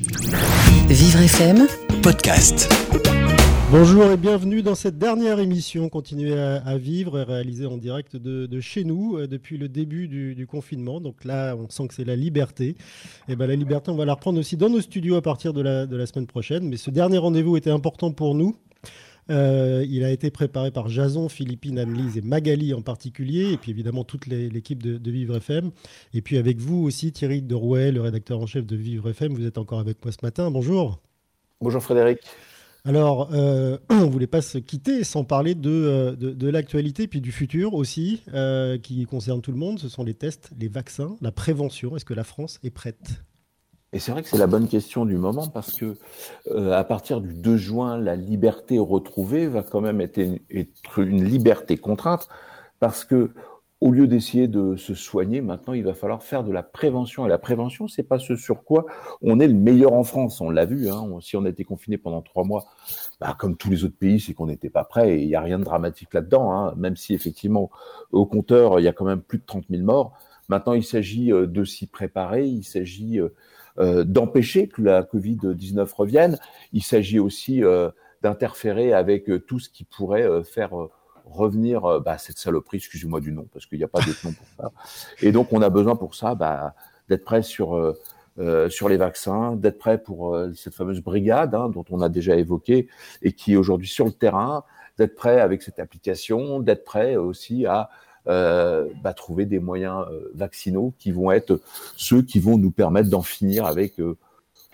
Vivre FM podcast. Bonjour et bienvenue dans cette dernière émission Continuer à, vivre, réalisée en direct de, chez nous euh, depuis le début du, confinement. Donc là, on sent que c'est la liberté. Et ben la liberté, on va la reprendre aussi dans nos studios à partir de la semaine prochaine. Mais ce dernier rendez-vous était important pour nous euh, il a été préparé par Jason, Philippine, Annelise et Magali en particulier, et puis évidemment toute l'équipe de, Vivre FM. Et puis avec vous aussi, Thierry Derouet, le rédacteur en chef de Vivre FM. Vous êtes encore avec moi ce matin. Bonjour. Bonjour Frédéric. Alors, euh, on ne voulait pas se quitter sans parler de, euh, de, l'actualité puis du futur aussi, qui concerne tout le monde. Ce sont les tests, les vaccins, la prévention. Est-ce que la France est prête? Et c'est vrai que c'est la bonne question du moment parce que euh, à partir du 2 juin, la liberté retrouvée va quand même être une, liberté contrainte parce que au lieu d'essayer de se soigner, maintenant il va falloir faire de la prévention. Et la prévention, c'est pas ce sur quoi on est le meilleur en France. On l'a vu. Hein. Si on a été confiné pendant trois mois, bah, comme tous les autres pays, c'est qu'on n'était pas prêt. Et il n'y a rien de dramatique là-dedans. Hein. Même si effectivement au compteur il y a quand même plus de 30 000 morts. Maintenant, il s'agit euh, de s'y préparer. Il s'agit euh, d'empêcher que la Covid-19 revienne. Il s'agit aussi euh, d'interférer avec euh, tout ce qui pourrait faire revenir bah, cette saloperie, excusez-moi du nom, parce qu'il n'y a pas d'autre nom pour ça. Et donc, on a besoin pour ça bah, d'être prêt sur, les vaccins, d'être prêt pour cette fameuse brigade hein, dont on a déjà évoqué et qui est aujourd'hui sur le terrain, d'être prêt avec cette application, d'être prêt aussi à euh, bah, trouver des moyens euh, vaccinaux qui vont être ceux qui vont nous permettre d'en finir avec euh,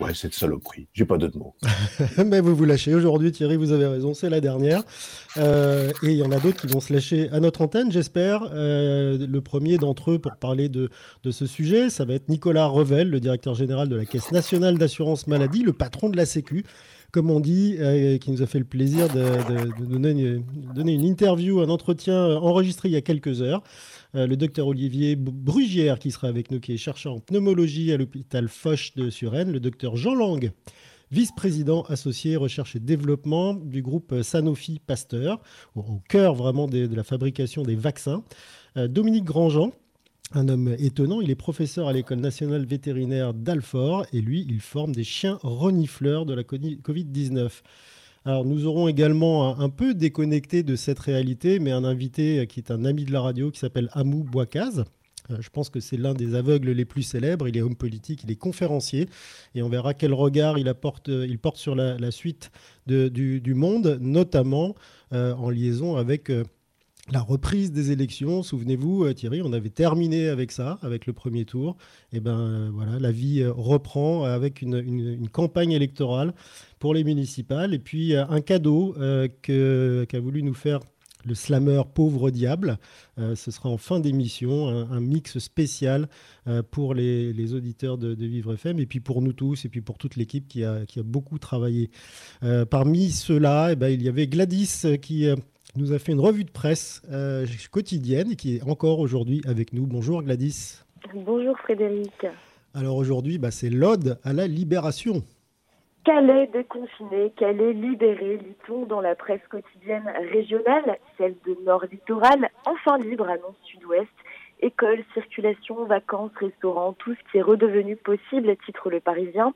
Ouais, cette saloperie. J'ai pas d'autres mots. Mais vous vous lâchez aujourd'hui, Thierry, vous avez raison, c'est la dernière. et il y en a d'autres qui vont se lâcher à notre antenne, j'espère. le premier d'entre eux pour parler de, de, ce sujet, ça va être Nicolas Revel, le directeur général de la Caisse nationale d'assurance maladie, le patron de la Sécu comme on dit, euh, qui nous a fait le plaisir de, nous donner, une interview, un entretien enregistré il y a quelques heures. Euh, le docteur Olivier Brugière, qui sera avec nous, qui est chercheur en pneumologie à l'hôpital Foch de Suresnes. Le docteur Jean Lang, vice-président associé recherche et développement du groupe Sanofi Pasteur, au, cœur vraiment de, la fabrication des vaccins. Euh, Dominique Grandjean, un homme étonnant, il est professeur à l'école nationale vétérinaire d'Alfort et lui, il forme des chiens renifleurs de la Covid-19. Alors nous aurons également un, peu déconnecté de cette réalité, mais un invité qui est un ami de la radio qui s'appelle Amou Bouakaz. Euh, je pense que c'est l'un des aveugles les plus célèbres. Il est homme politique, il est conférencier, et on verra quel regard il, il porte sur la, suite du, monde, notamment euh, en liaison avec euh, la reprise des élections, souvenez-vous euh, Thierry, on avait terminé avec ça, avec le premier tour. Et eh ben euh, voilà, la vie euh, reprend avec une, campagne électorale pour les municipales et puis un cadeau qu'a voulu nous faire le slammer Pauvre Diable. ce sera en fin d'émission, un, mix spécial pour les, auditeurs de, Vivre FM et puis pour nous tous et puis pour toute l'équipe qui a, beaucoup travaillé. parmi ceux-là, eh ben, il y avait Gladys qui nous a fait une revue de presse euh, quotidienne et qui est encore aujourd'hui avec nous. Bonjour Gladys. Bonjour Frédéric. Alors aujourd'hui, bah, c'est l'ode à la libération. Calais déconfiné, Calais libéré, lit-on dans la presse quotidienne régionale, celle de Nord Littoral, enfin libre, annonce Sud-Ouest. École, circulation, vacances, restaurants, tout ce qui est redevenu possible, titre le Parisien.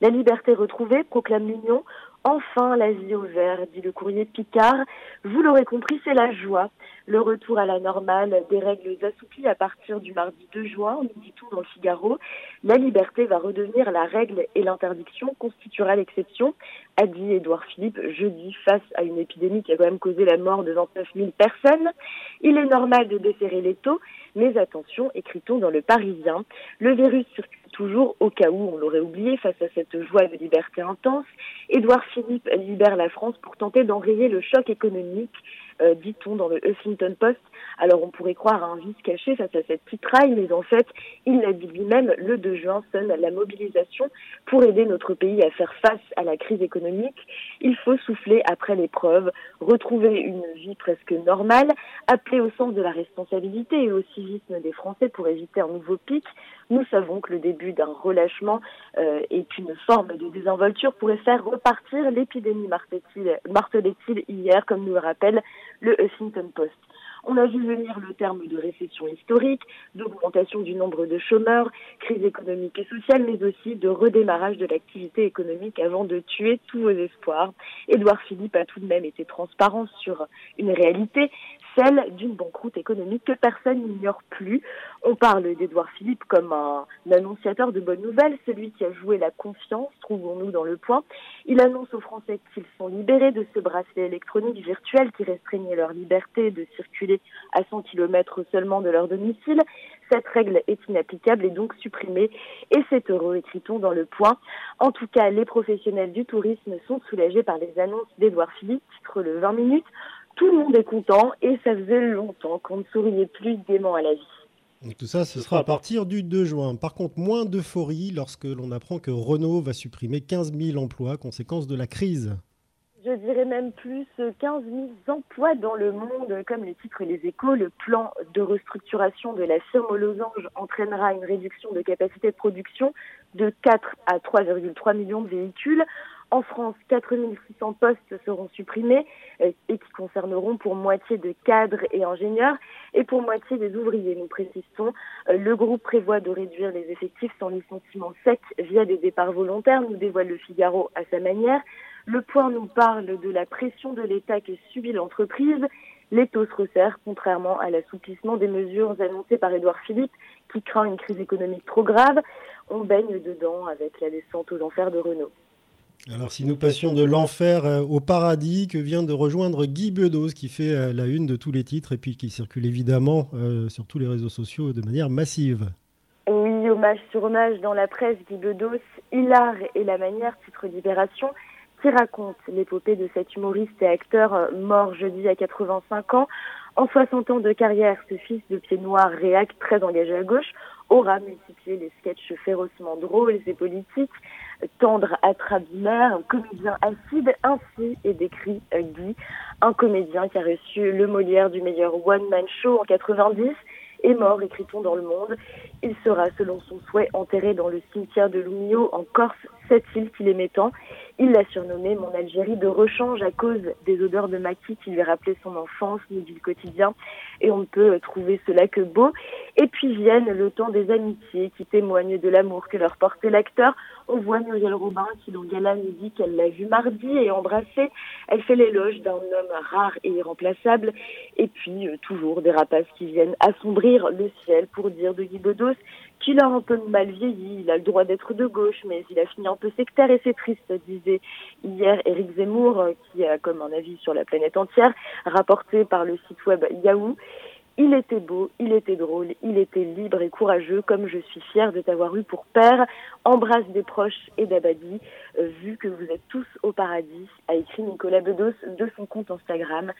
La liberté retrouvée, proclame l'Union. Enfin, la vie au vert, dit le courrier Picard. Vous l'aurez compris, c'est la joie. Le retour à la normale, des règles assouplies à partir du mardi 2 juin, nous dit tout dans le Figaro. La liberté va redevenir la règle et l'interdiction constituera l'exception, a dit Édouard Philippe jeudi face à une épidémie qui a quand même causé la mort de 29 000 personnes. Il est normal de desserrer les taux, mais attention, écrit-on dans le Parisien, le virus circule toujours au cas où on l'aurait oublié face à cette joie de liberté intense. Édouard Philippe libère la France pour tenter d'enrayer le choc économique euh, dit-on dans le Huffington Post. Alors on pourrait croire à un vice caché face à cette titraille, mais en fait, il l'a dit lui-même, le 2 juin sonne la mobilisation pour aider notre pays à faire face à la crise économique. Il faut souffler après l'épreuve, retrouver une vie presque normale, appeler au sens de la responsabilité et au civisme des Français pour éviter un nouveau pic. Nous savons que le début d'un relâchement euh, est une forme de désinvolture pourrait faire repartir l'épidémie, martelait-il hier, comme nous le rappelle le Huffington Post. On a vu venir le terme de récession historique, d'augmentation du nombre de chômeurs, crise économique et sociale, mais aussi de redémarrage de l'activité économique avant de tuer tous vos espoirs. Édouard Philippe a tout de même été transparent sur une réalité, celle d'une banqueroute économique que personne n'ignore plus. On parle d'Édouard Philippe comme un, annonciateur de bonnes nouvelles, celui qui a joué la confiance, trouvons-nous dans le point. Il annonce aux Français qu'ils sont libérés de ce bracelet électronique virtuel qui restreignait leur liberté de circuler à 100 km seulement de leur domicile. Cette règle est inapplicable et donc supprimée et c'est heureux, écrit-on dans le point. En tout cas, les professionnels du tourisme sont soulagés par les annonces d'Édouard Philippe, titre le 20 minutes. Tout le monde est content et ça faisait longtemps qu'on ne souriait plus gaiement à la vie. tout ça, ce sera à partir du 2 juin. Par contre, moins d'euphorie lorsque l'on apprend que Renault va supprimer 15 000 emplois, conséquence de la crise. Je dirais même plus 15 000 emplois dans le monde. Comme le titre Les Échos, le plan de restructuration de la firme aux losanges entraînera une réduction de capacité de production de 4 à 3,3 millions de véhicules. En France, 4600 postes seront supprimés euh, et qui concerneront pour moitié de cadres et ingénieurs et pour moitié des ouvriers, nous précisons. Euh, le groupe prévoit de réduire les effectifs sans licenciement sec via des départs volontaires, nous dévoile le Figaro à sa manière. Le point nous parle de la pression de l'État que subit l'entreprise. Les taux se resserrent, contrairement à l'assouplissement des mesures annoncées par Édouard Philippe, qui craint une crise économique trop grave. On baigne dedans avec la descente aux enfers de Renault. Alors si nous passions de l'enfer euh, au paradis, que vient de rejoindre Guy Bedos, qui fait euh, la une de tous les titres et puis qui circule évidemment euh, sur tous les réseaux sociaux de manière massive. Oui, hommage sur hommage dans la presse, Guy Bedos, Hilar et la manière, titre Libération, qui raconte l'épopée de cet humoriste et acteur mort jeudi à 85 ans. En 60 ans de carrière, ce fils de pied noir réac très engagé à gauche aura multiplié les sketchs férocement drôles et politiques tendre un comédien acide, ainsi est décrit euh, Guy, un comédien qui a reçu le Molière du meilleur one-man show en 90 est mort, écrit-on dans le monde. Il sera, selon son souhait, enterré dans le cimetière de Lumio, en Corse, cette île qu'il aimait tant. Il l'a surnommé mon Algérie de rechange à cause des odeurs de maquis qui lui rappelaient son enfance, nous dit le quotidien. Et on ne peut trouver cela que beau. Et puis viennent le temps des amitiés qui témoignent de l'amour que leur portait l'acteur. On voit Muriel Robin qui, dans Gala, nous dit qu'elle l'a vu mardi et embrassé. Elle fait l'éloge d'un homme rare et irremplaçable. Et puis, euh, toujours des rapaces qui viennent assombrir le ciel pour dire de Guy Bedos qu'il a un peu mal vieilli, il a le droit d'être de gauche, mais il a fini un peu sectaire et c'est triste, disait hier Éric Zemmour, euh, qui a comme un avis sur la planète entière, rapporté par le site web Yahoo. Il était beau, il était drôle, il était libre et courageux, comme je suis fière de t'avoir eu pour père. Embrasse des proches et d'Abadi, euh, vu que vous êtes tous au paradis, a écrit Nicolas Bedos de son compte Instagram.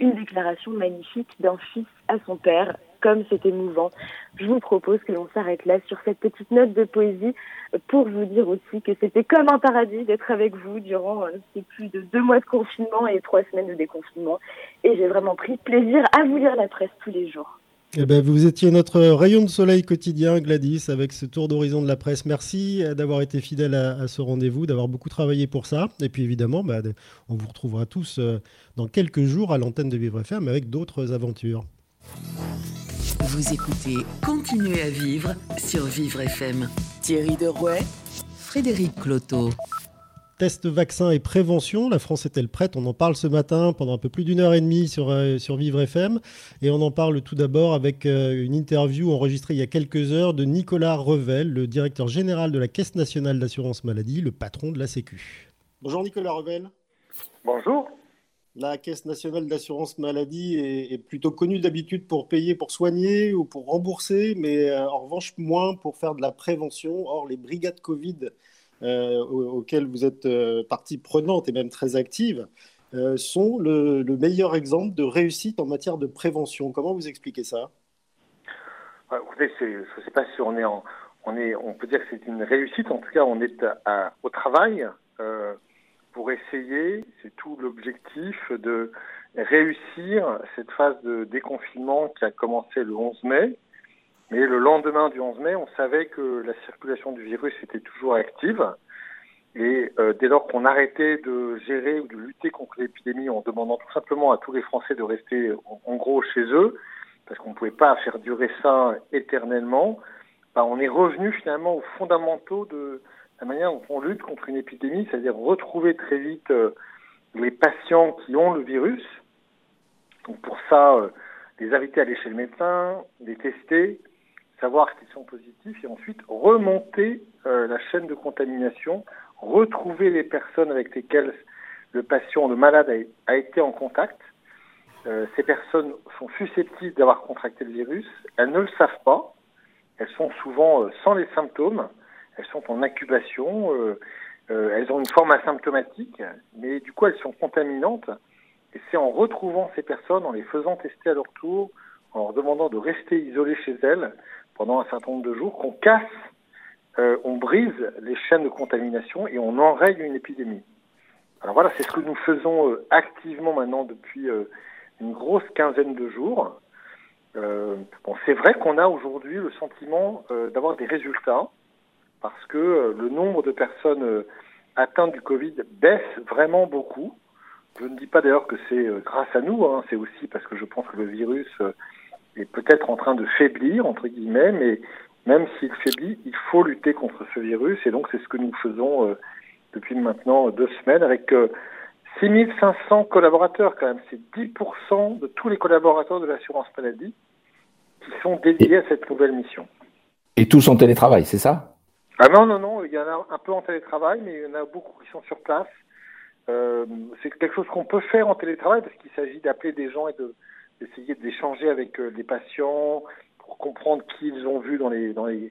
Une déclaration magnifique d'un fils à son père, comme c'est émouvant. Je vous propose que l'on s'arrête là sur cette petite note de poésie pour vous dire aussi que c'était comme un paradis d'être avec vous durant euh, ces plus de deux mois de confinement et trois semaines de déconfinement. Et j'ai vraiment pris plaisir à vous lire la presse tous les jours. Eh ben, vous étiez notre rayon de soleil quotidien, Gladys, avec ce tour d'horizon de la presse. Merci euh, d'avoir été fidèle à, ce rendez-vous, d'avoir beaucoup travaillé pour ça. Et puis évidemment, bah, on vous retrouvera tous euh, dans quelques jours à l'antenne de Vivre FM avec d'autres aventures. Vous écoutez Continuez à vivre sur Vivre FM. Thierry Derouet, Frédéric Cloteau. Test, vaccin et prévention, la France est-elle prête? On en parle ce matin pendant un peu plus d'une heure et demie sur, euh, sur Vivre FM. Et on en parle tout d'abord avec euh, une interview enregistrée il y a quelques heures de Nicolas Revel, le directeur général de la Caisse nationale d'assurance maladie, le patron de la Sécu. Bonjour Nicolas Revel. Bonjour. La Caisse nationale d'assurance maladie est, plutôt connue d'habitude pour payer, pour soigner ou pour rembourser, mais euh, en revanche moins pour faire de la prévention. Or, les brigades Covid euh, auxquelles vous êtes euh, partie prenante et même très active sont le, meilleur exemple de réussite en matière de prévention. Comment vous expliquez ça? Je ne sais pas si on est on est, on peut dire que c'est une réussite. En tout cas, on est au travail pour essayer, c'est tout l'objectif, de réussir cette phase de déconfinement qui a commencé le 11 mai. Mais le lendemain du 11 mai, on savait que la circulation du virus était toujours active Et dès lors qu'on arrêtait de gérer ou de lutter contre l'épidémie en demandant tout simplement à tous les Français de rester en, gros chez eux, parce qu'on ne pouvait pas faire durer ça éternellement, bah, on est revenu finalement aux fondamentaux de la manière dont on lutte contre une épidémie, c'est-à-dire retrouver très vite les patients qui ont le virus. Donc pour ça, les inviter à aller chez le médecin, les tester, savoir qu'ils sont positifs et ensuite remonter euh, la chaîne de contamination, retrouver les personnes avec lesquelles le patient, le malade a, été en contact. Euh, ces personnes sont susceptibles d'avoir contracté le virus, elles ne le savent pas, elles sont souvent euh, sans les symptômes, elles sont en incubation, elles ont une forme asymptomatique, mais du coup elles sont contaminantes. Et c'est en retrouvant ces personnes, en les faisant tester à leur tour, en leur demandant de rester isolées chez elles, pendant un certain nombre de jours qu'on casse, euh, on brise les chaînes de contamination et on enraye une épidémie. Alors voilà, c'est ce que nous faisons euh, activement maintenant depuis euh, une grosse quinzaine de jours. bon, c'est vrai qu'on a aujourd'hui le sentiment d'avoir des résultats parce que le nombre de personnes atteintes du Covid baisse vraiment beaucoup. Je ne dis pas d'ailleurs que c'est grâce à nous, hein, c'est aussi parce que je pense que le virus est peut-être en train de faiblir, entre guillemets, mais même s'il faiblit, il faut lutter contre ce virus. Et donc, c'est ce que nous faisons euh, depuis maintenant deux semaines avec euh, 6500 collaborateurs, quand même. C'est 10% de tous les collaborateurs de l'assurance maladie qui sont dédiés à cette nouvelle mission. Et tous en télétravail, c'est ça? Ah non, non, non. Il y en a un peu en télétravail, mais il y en a beaucoup qui sont sur place. Euh, c'est quelque chose qu'on peut faire en télétravail parce qu'il s'agit d'appeler des gens et de essayer d'échanger avec euh, les patients pour comprendre qui ils ont vu dans les, dans les,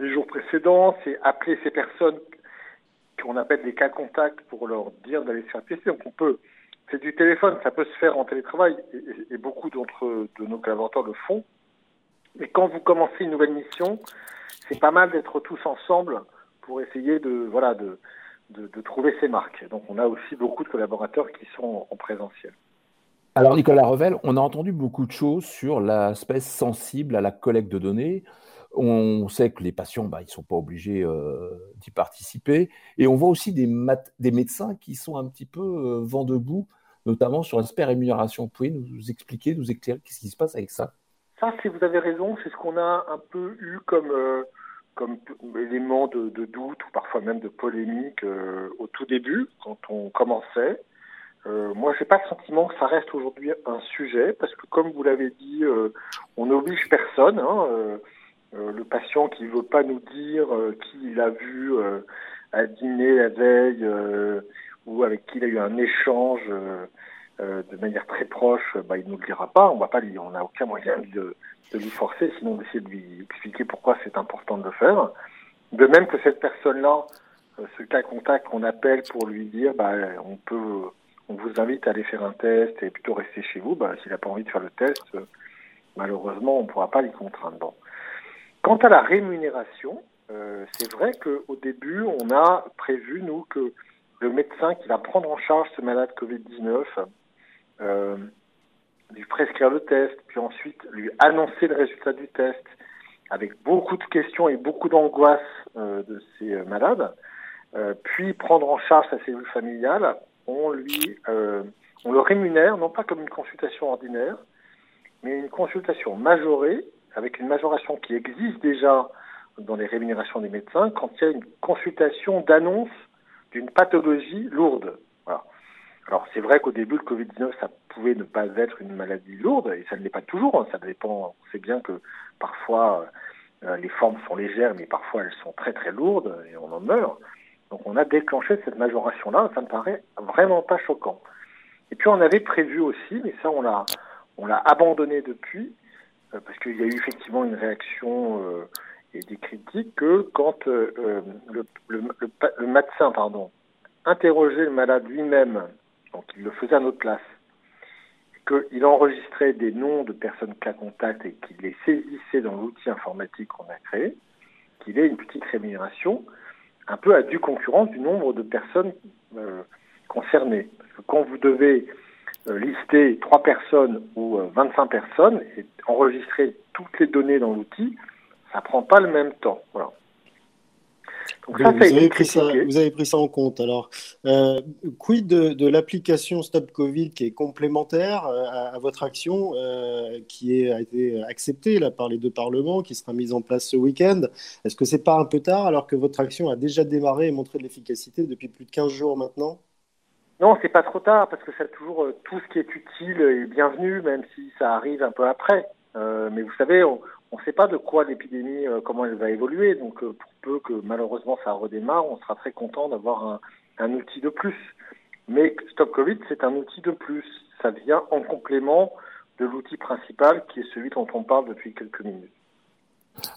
jours précédents, c'est appeler ces personnes qu'on appelle des cas contacts pour leur dire d'aller se faire tester. Donc on peut, c'est du téléphone, ça peut se faire en télétravail et, beaucoup d'entre de nos collaborateurs le font. Mais quand vous commencez une nouvelle mission, c'est pas mal d'être tous ensemble pour essayer de voilà de, de, trouver ces marques. Donc on a aussi beaucoup de collaborateurs qui sont en présentiel. Alors, Nicolas Revel, on a entendu beaucoup de choses sur l'aspect sensible à la collecte de données. On sait que les patients, bah, ils ne sont pas obligés euh, d'y participer. Et on voit aussi des, des, médecins qui sont un petit peu euh, vent debout, notamment sur l'aspect rémunération. Vous pouvez nous expliquer, nous éclairer, qu'est-ce qui se passe avec ça? Ça, si vous avez raison, c'est ce qu'on a un peu eu comme, euh, comme élément de, doute ou parfois même de polémique au tout début, quand on commençait. Euh, moi, j'ai pas le sentiment que ça reste aujourd'hui un sujet, parce que comme vous l'avez dit, euh, on n'oblige personne. Hein, euh, euh, le patient qui veut pas nous dire qui il a vu à dîner la veille ou avec qui il a eu un échange de manière très proche, bah, il nous le dira pas. On n'a aucun moyen de, de lui forcer, sinon d'essayer de lui expliquer pourquoi c'est important de le faire. De même que cette personne-là, ce cas contact qu'on appelle pour lui dire, bah, on peut on vous invite à aller faire un test et plutôt rester chez vous, bah, s'il n'a pas envie de faire le test, euh, malheureusement, on ne pourra pas l'y contraindre. Quant à la rémunération, euh, c'est vrai qu'au début, on a prévu, nous, que le médecin qui va prendre en charge ce malade Covid-19, euh, lui prescrire le test, puis ensuite lui annoncer le résultat du test, avec beaucoup de questions et beaucoup d'angoisse de ces malades, puis prendre en charge sa cellule familiale, on lui, euh, on le rémunère non pas comme une consultation ordinaire, mais une consultation majorée avec une majoration qui existe déjà dans les rémunérations des médecins quand il y a une consultation d'annonce d'une pathologie lourde. Alors c'est vrai qu'au début le Covid-19 ça pouvait ne pas être une maladie lourde et ça ne l'est pas toujours. Hein. ça dépend. On sait bien que parfois euh, les formes sont légères mais parfois elles sont très très lourdes et on en meurt. Donc on a déclenché cette majoration-là, ça me paraît vraiment pas choquant. Et puis on avait prévu aussi, mais ça on l'a on l'a abandonné depuis, euh, parce qu'il y a eu effectivement une réaction euh, et des critiques que quand euh, le, le, le, médecin pardon, interrogeait le malade lui-même, donc il le faisait à notre place, qu'il enregistrait des noms de personnes cas contact et qu'il les saisissait dans l'outil informatique qu'on a créé, qu'il ait une petite rémunération, un peu à due concurrence du nombre de personnes euh, concernées. Parce que quand vous devez euh, lister trois personnes ou 25 euh, personnes et enregistrer toutes les données dans l'outil, ça prend pas le même temps. Voilà. Vous, avez pris ça, vous, avez pris ça, en compte. Alors, euh, quid de, l'application Stop Covid qui est complémentaire euh, à, votre action, euh, qui a été acceptée là, par les deux parlements, qui sera mise en place ce week-end? Est-ce que c'est pas un peu tard alors que votre action a déjà démarré et montré de l'efficacité depuis plus de 15 jours maintenant? Non, c'est pas trop tard parce que c'est toujours tout ce qui est utile et bienvenu, même si ça arrive un peu après. mais vous savez, on, on ne sait pas de quoi l'épidémie, euh, comment elle va évoluer. Donc, euh, pour peu que malheureusement ça redémarre, on sera très content d'avoir un, outil de plus. Mais Stop Covid, c'est un outil de plus. Ça vient en complément de l'outil principal qui est celui dont on parle depuis quelques minutes.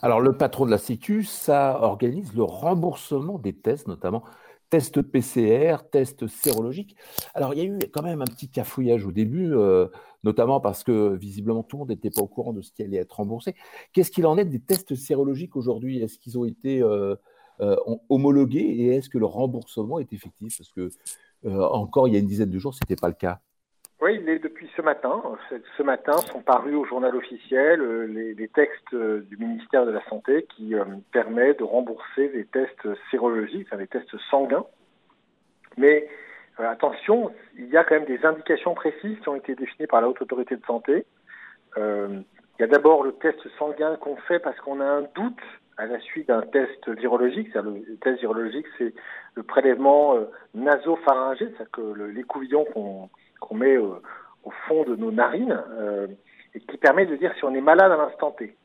Alors, le patron de la Sécu, ça organise le remboursement des tests, notamment tests PCR, tests sérologiques. Alors, il y a eu quand même un petit cafouillage au début. Euh, notamment parce que visiblement tout le monde n'était pas au courant de ce qui allait être remboursé. Qu'est-ce qu'il en est des tests sérologiques aujourd'hui? Est-ce qu'ils ont été euh, euh, homologués? Et est-ce que le remboursement est effectif? Parce que euh, encore il y a une dizaine de jours, ce n'était pas le cas. Oui, il est depuis ce matin. Ce matin sont parus au journal officiel les, textes du ministère de la Santé qui permettent de rembourser les tests sérologiques, les tests sanguins. Mais euh, attention, il y a quand même des indications précises qui ont été définies par la Haute Autorité de Santé. Euh, il y a d'abord le test sanguin qu'on fait parce qu'on a un doute à la suite d'un test virologique. Le test virologique, c'est le prélèvement euh, nasopharyngé, c'est-à-dire que l'écouvillon qu'on met au fond de nos narines et qui permet de dire si on est malade à l'instant T.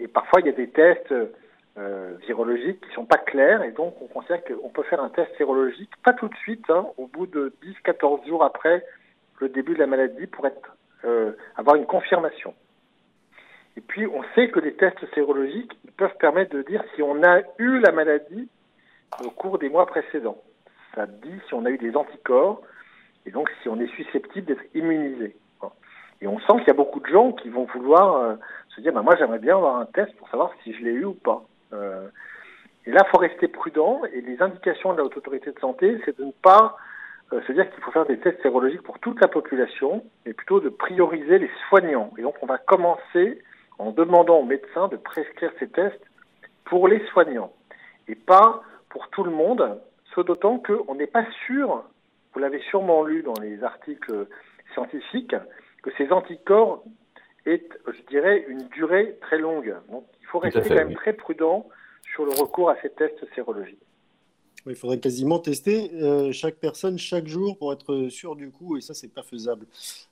et parfois, il y a des tests euh, virologiques qui sont pas clairs et donc on considère qu'on peut faire un test sérologique pas tout de suite, hein, au bout de 10-14 jours après le début de la maladie pour être euh, avoir une confirmation. Et puis on sait que les tests sérologiques peuvent permettre de dire si on a eu la maladie au cours des mois précédents. Ça dit si on a eu des anticorps et donc si on est susceptible d'être immunisé. Et on sent qu'il y a beaucoup de gens qui vont vouloir euh, se dire bah, moi j'aimerais bien avoir un test pour savoir si je l'ai eu ou pas. Euh, et là, il faut rester prudent. Et les indications de la Haute Autorité de Santé, c'est de ne pas euh, se dire qu'il faut faire des tests sérologiques pour toute la population, mais plutôt de prioriser les soignants. Et donc, on va commencer en demandant aux médecins de prescrire ces tests pour les soignants et pas pour tout le monde, ce d'autant qu'on n'est pas sûr, vous l'avez sûrement lu dans les articles scientifiques, que ces anticorps aient, je dirais, une durée très longue. Donc, faut rester quand même très prudent sur le recours à ces tests sérologiques. il faudrait quasiment tester euh, chaque personne chaque jour pour être sûr du coup, et ça, c'est pas faisable.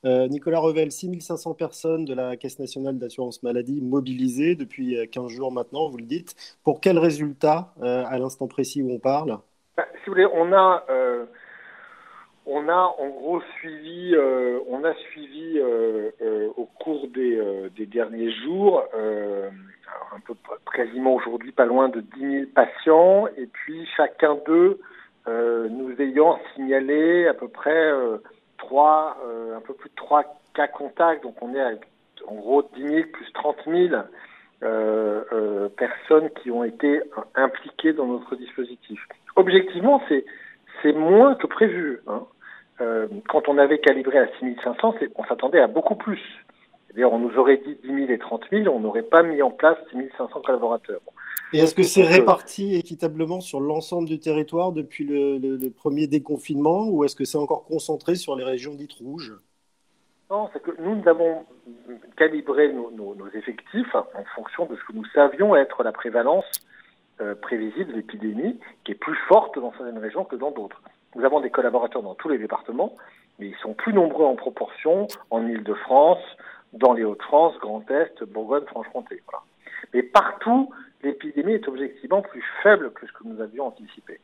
Euh, Nicolas Revel, 6500 personnes de la Caisse nationale d'assurance maladie mobilisées depuis 15 euh, jours maintenant, vous le dites. Pour quel résultat à l'instant précis où on parle? Bah, Si vous voulez, on a on a en gros suivi, euh, on a suivi euh, euh, au cours des, derniers jours, quasiment aujourd'hui pas loin de 10 000 patients, et puis chacun d'eux nous ayant signalé à peu près trois, un peu plus de trois cas contacts, donc on est en gros 10 000 plus 30 000 personnes qui ont été impliquées dans notre dispositif. Objectivement, c'est c'est moins que prévu. Hein. Euh, quand on avait calibré à 6500, on s'attendait à beaucoup plus. D'ailleurs, on nous aurait dit 10 000 et 30 000, on n'aurait pas mis en place 6500 collaborateurs. Et est-ce que c'est réparti équitablement sur l'ensemble du territoire depuis le, premier déconfinement ou est-ce que c'est encore concentré sur les régions dites rouges? Non, c'est que nous, nous avons calibré nos, effectifs en fonction de ce que nous savions être la prévalence euh, prévisible de l'épidémie, qui est plus forte dans certaines régions que dans d'autres. Nous avons des collaborateurs dans tous les départements, mais ils sont plus nombreux en proportion en Ile-de-France, dans les Hauts-de-France, Grand Est, Bourgogne, Franche-Comté. Mais partout, l'épidémie est objectivement plus faible que ce que nous avions anticipé.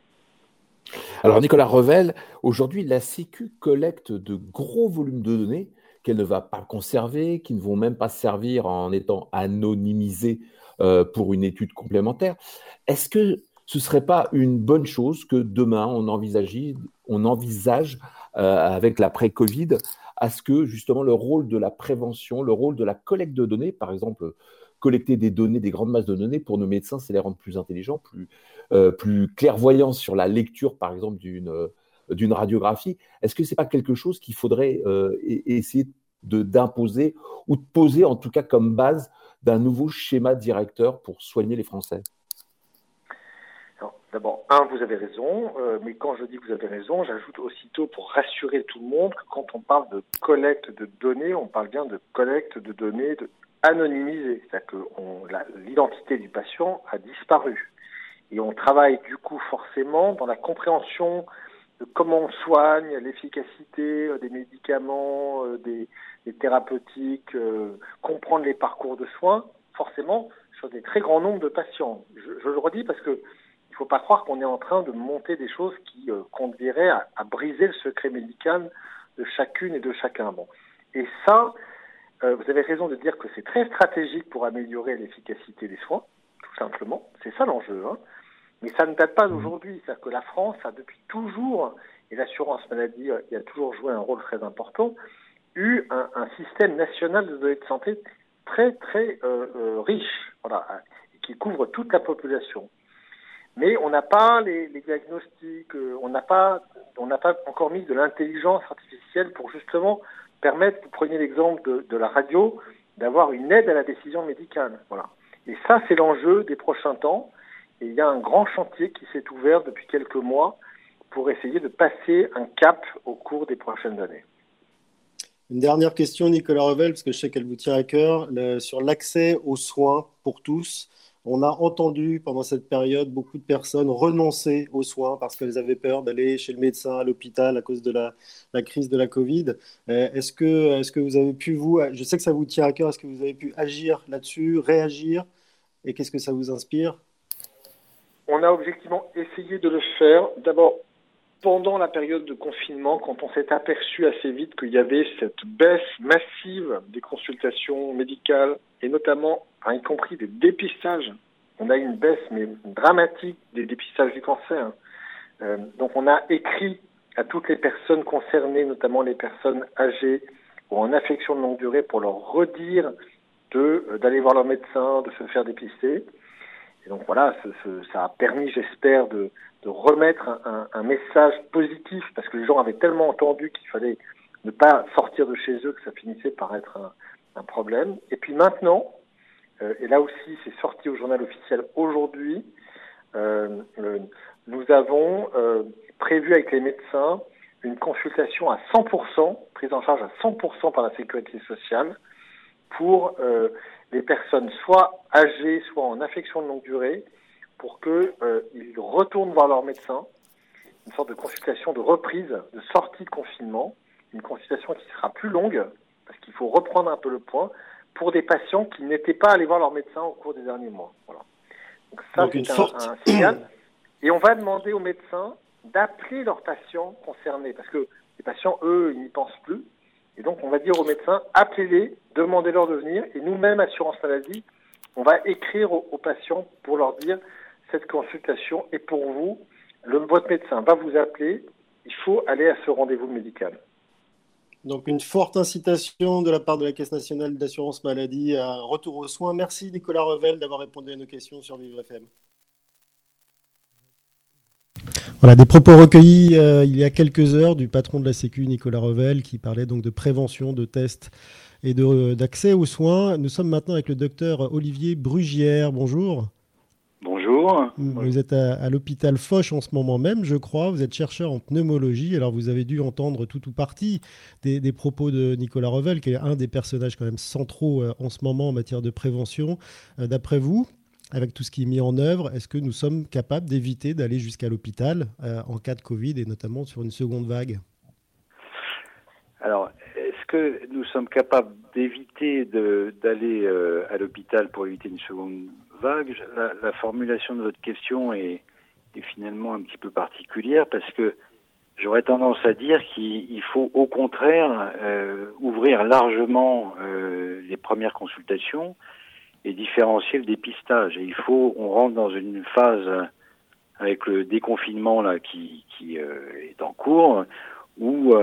Alors Nicolas Revel, aujourd'hui la Sécu collecte de gros volumes de données qu'elle ne va pas conserver, qui ne vont même pas servir en étant anonymisées euh, pour une étude complémentaire. Est-ce que ce ne serait pas une bonne chose que demain on envisage, on envisage euh, avec l'après-Covid à ce que justement le rôle de la prévention, le rôle de la collecte de données, par exemple collecter des données, des grandes masses de données pour nos médecins, c'est les rendre plus intelligents, plus, euh, clairvoyants sur la lecture, par exemple, d'une euh, d'une radiographie. Est-ce que ce n'est pas quelque chose qu'il faudrait essayer d'imposer ou de poser en tout cas comme base d'un nouveau schéma directeur pour soigner les Français? D'abord, un, vous avez raison, euh, mais quand je dis que vous avez raison, j'ajoute aussitôt pour rassurer tout le monde que quand on parle de collecte de données, on parle bien de collecte de données de anonymisées, c'est-à-dire que l'identité du patient a disparu. Et on travaille du coup forcément dans la compréhension de comment on soigne, l'efficacité euh, des médicaments, euh, des, des, thérapeutiques, comprendre les parcours de soins, forcément sur des très grands nombres de patients. Je, je le redis parce que faut pas croire qu'on est en train de monter des choses qui euh, conduiraient à, briser le secret médical de chacune et de chacun. Bon. Et ça, euh, vous avez raison de dire que c'est très stratégique pour améliorer l'efficacité des soins, tout simplement. C'est ça l'enjeu. Hein. Mais ça ne date pas d'aujourd'hui. C'est-à-dire que la France a depuis toujours, et l'assurance maladie euh, y a toujours joué un rôle très important, eu un, système national de données de santé très très riche, voilà, qui couvre toute la population mais on n'a pas les, diagnostics, euh, on n'a pas, on n'a pas encore mis de l'intelligence artificielle pour justement permettre, vous prenez l'exemple de, la radio, d'avoir une aide à la décision médicale. Voilà. Et ça, c'est l'enjeu des prochains temps. Et il y a un grand chantier qui s'est ouvert depuis quelques mois pour essayer de passer un cap au cours des prochaines années. Une dernière question, Nicolas Revel, parce que je sais qu'elle vous tient à cœur, sur l'accès aux soins pour tous. On a entendu pendant cette période beaucoup de personnes renoncer aux soins parce qu'elles avaient peur d'aller chez le médecin, à l'hôpital à cause de la, crise de la Covid. Euh, est-ce que, est que vous avez pu, vous, je sais que ça vous tient à cœur, est-ce que vous avez pu agir là-dessus, réagir Et qu'est-ce que ça vous inspire? On a objectivement essayé de le faire. D'abord, pendant la période de confinement, quand on s'est aperçu assez vite qu'il y avait cette baisse massive des consultations médicales et notamment, y compris des dépistages, on a eu une baisse mais dramatique des dépistages du cancer. Euh, donc on a écrit à toutes les personnes concernées, notamment les personnes âgées ou en affection de longue durée, pour leur redire euh, d'aller voir leur médecin, de se faire dépister. Et donc voilà, ça a permis, j'espère, de, de remettre un, un, message positif, parce que les gens avaient tellement entendu qu'il fallait ne pas sortir de chez eux que ça finissait par être un, problème. Et puis maintenant, euh, et là aussi c'est sorti au journal officiel aujourd'hui, euh, nous avons euh, prévu avec les médecins une consultation à 100%, prise en charge à 100% par la sécurité sociale, pour les personnes soit âgées, soit en affection de longue durée, pour qu'ils retournent voir leur médecin, une sorte de consultation de reprise, de sortie de confinement, une consultation qui sera plus longue, parce qu'il faut reprendre un peu le point, pour des patients qui n'étaient pas allés voir leur médecin au cours des derniers mois. Voilà. Donc ça, c'est un, un, signal. Et on va demander aux médecins d'appeler leurs patients concernés, parce que les patients, eux, ils n'y pensent plus. Et donc, on va dire aux médecins, appelez-les, demandez-leur de venir, et nous-mêmes, Assurance Maladie, on va écrire aux, aux patients pour leur dire, cette consultation est pour vous. Le, votre médecin va vous appeler. Il faut aller à ce rendez-vous médical. Donc une forte incitation de la part de la Caisse nationale d'assurance maladie à retour aux soins. Merci Nicolas Revel d'avoir répondu à nos questions sur Vivre FM. Voilà des propos recueillis euh, il y a quelques heures du patron de la Sécu, Nicolas Revel, qui parlait donc de prévention, de tests et d'accès aux soins. Nous sommes maintenant avec le docteur Olivier Brugière. Bonjour. Vous êtes à, l'hôpital Foch en ce moment même, je crois. Vous êtes chercheur en pneumologie. Alors, vous avez dû entendre tout ou partie des, propos de Nicolas Revel, qui est un des personnages quand même centraux euh, en ce moment en matière de prévention. Euh, d'après vous, avec tout ce qui est mis en œuvre, est-ce que nous sommes capables d'éviter d'aller jusqu'à l'hôpital euh, en cas de Covid et notamment sur une seconde vague? Alors, que nous sommes capables d'éviter d'aller à l'hôpital pour éviter une seconde vague. La, formulation de votre question est, finalement un petit peu particulière parce que j'aurais tendance à dire qu'il faut au contraire euh, ouvrir largement euh, les premières consultations et différencier le dépistage. Il faut, on rentre dans une phase avec le déconfinement là qui, qui euh, est en cours où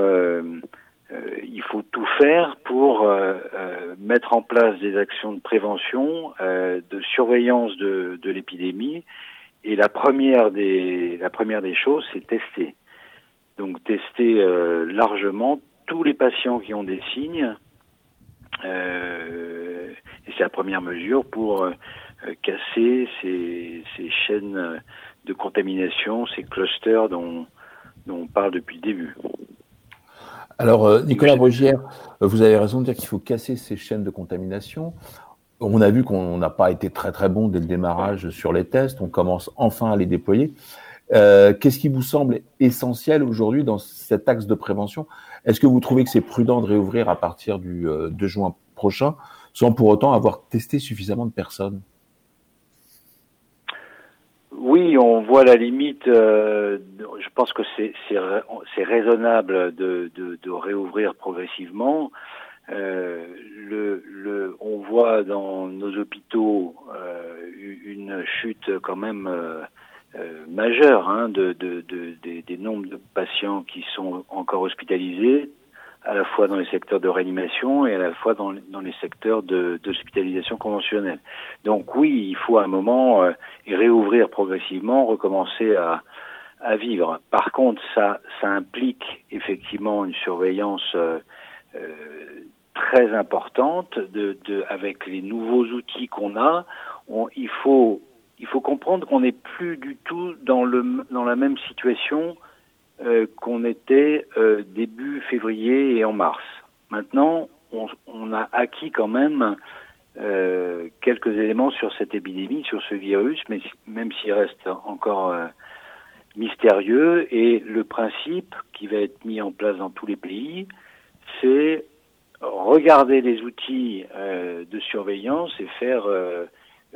euh, il faut tout faire pour euh, euh, mettre en place des actions de prévention, de surveillance de, de l'épidémie. Et la première des la première des choses, c'est tester. Donc tester largement tous les patients qui ont des signes. et c'est la première mesure pour casser ces, ces chaînes de contamination, ces clusters dont, dont on parle depuis le début. Alors, euh, Nicolas Brugière, euh, vous avez raison de dire qu'il faut casser ces chaînes de contamination. On a vu qu'on n'a pas été très très bon dès le démarrage sur les tests. On commence enfin à les déployer. Euh, Qu'est-ce qui vous semble essentiel aujourd'hui dans cet axe de prévention? Est-ce que vous trouvez que c'est prudent de réouvrir à partir du 2 euh, juin prochain sans pour autant avoir testé suffisamment de personnes? Oui, on voit la limite. Euh, je pense que c'est raisonnable de, de, de, réouvrir progressivement. Euh, le, le, on voit dans nos hôpitaux euh, une chute quand même euh, euh, majeure hein, de, de, des, des nombres de patients qui sont encore hospitalisés, à la fois dans les secteurs de réanimation et à la fois dans, les secteurs d'hospitalisation conventionnelle. Donc oui, il faut à un moment euh, réouvrir progressivement, recommencer à, vivre. Par contre, ça, implique effectivement une surveillance euh, euh très importante de, de, avec les nouveaux outils qu'on a. Il faut comprendre qu'on n'est plus du tout dans la même situation euh, qu'on était euh, début février et en mars. Maintenant, on, a acquis quand même euh, quelques éléments sur cette épidémie, sur ce virus, mais même s'il reste encore mystérieux. Et le principe qui va être mis en place dans tous les pays, c'est regarder les outils de surveillance et faire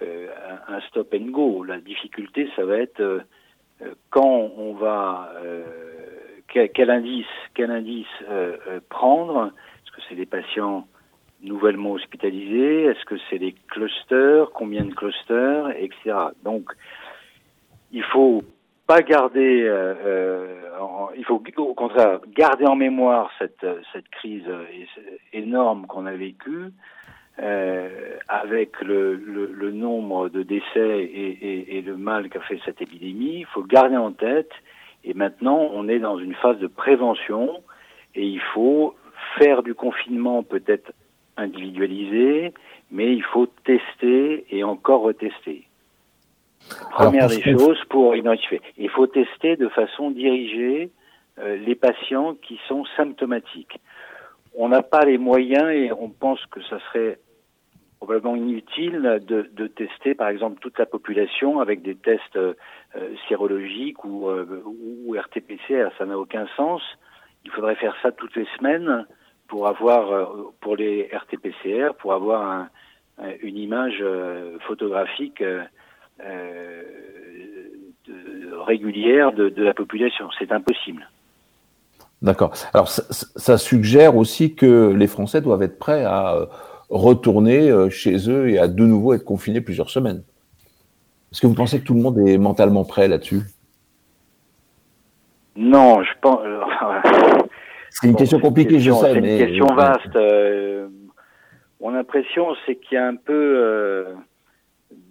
un, stop and go. La difficulté, ça va être quand on va euh, quel, indice quel indice euh, euh, prendre? Est-ce que c'est des patients nouvellement hospitalisés? Est-ce que c'est des clusters? Combien de clusters? Etc. Donc il faut pas garder, il faut au contraire garder en mémoire cette, cette crise énorme qu'on a vécue, euh, avec le, le, le, nombre de décès et, et, et le mal qu'a fait cette épidémie, il faut garder en tête. Et maintenant, on est dans une phase de prévention et il faut faire du confinement peut-être individualisé, mais il faut tester et encore retester. Première des choses pour identifier. Il faut tester de façon dirigée euh, les patients qui sont symptomatiques. On n'a pas les moyens et on pense que ça serait probablement inutile de, tester, par exemple, toute la population avec des tests euh, sérologiques ou, euh. Ça n'a aucun sens. Il faudrait faire ça toutes les semaines pour avoir, euh, pour les RT-PCR, pour avoir un, une image euh, photographique euh, régulière de, la population. C'est impossible. D'accord. Alors, ça, ça, suggère aussi que les Français doivent être prêts à retourner euh, chez eux et à de nouveau être confinés plusieurs semaines. Est-ce que vous pensez que tout le monde est mentalement prêt là-dessus? Non, je pense. c'est une question compliquée, je sais. C'est une question vaste. Euh, mon impression, c'est qu'il y a un peu euh,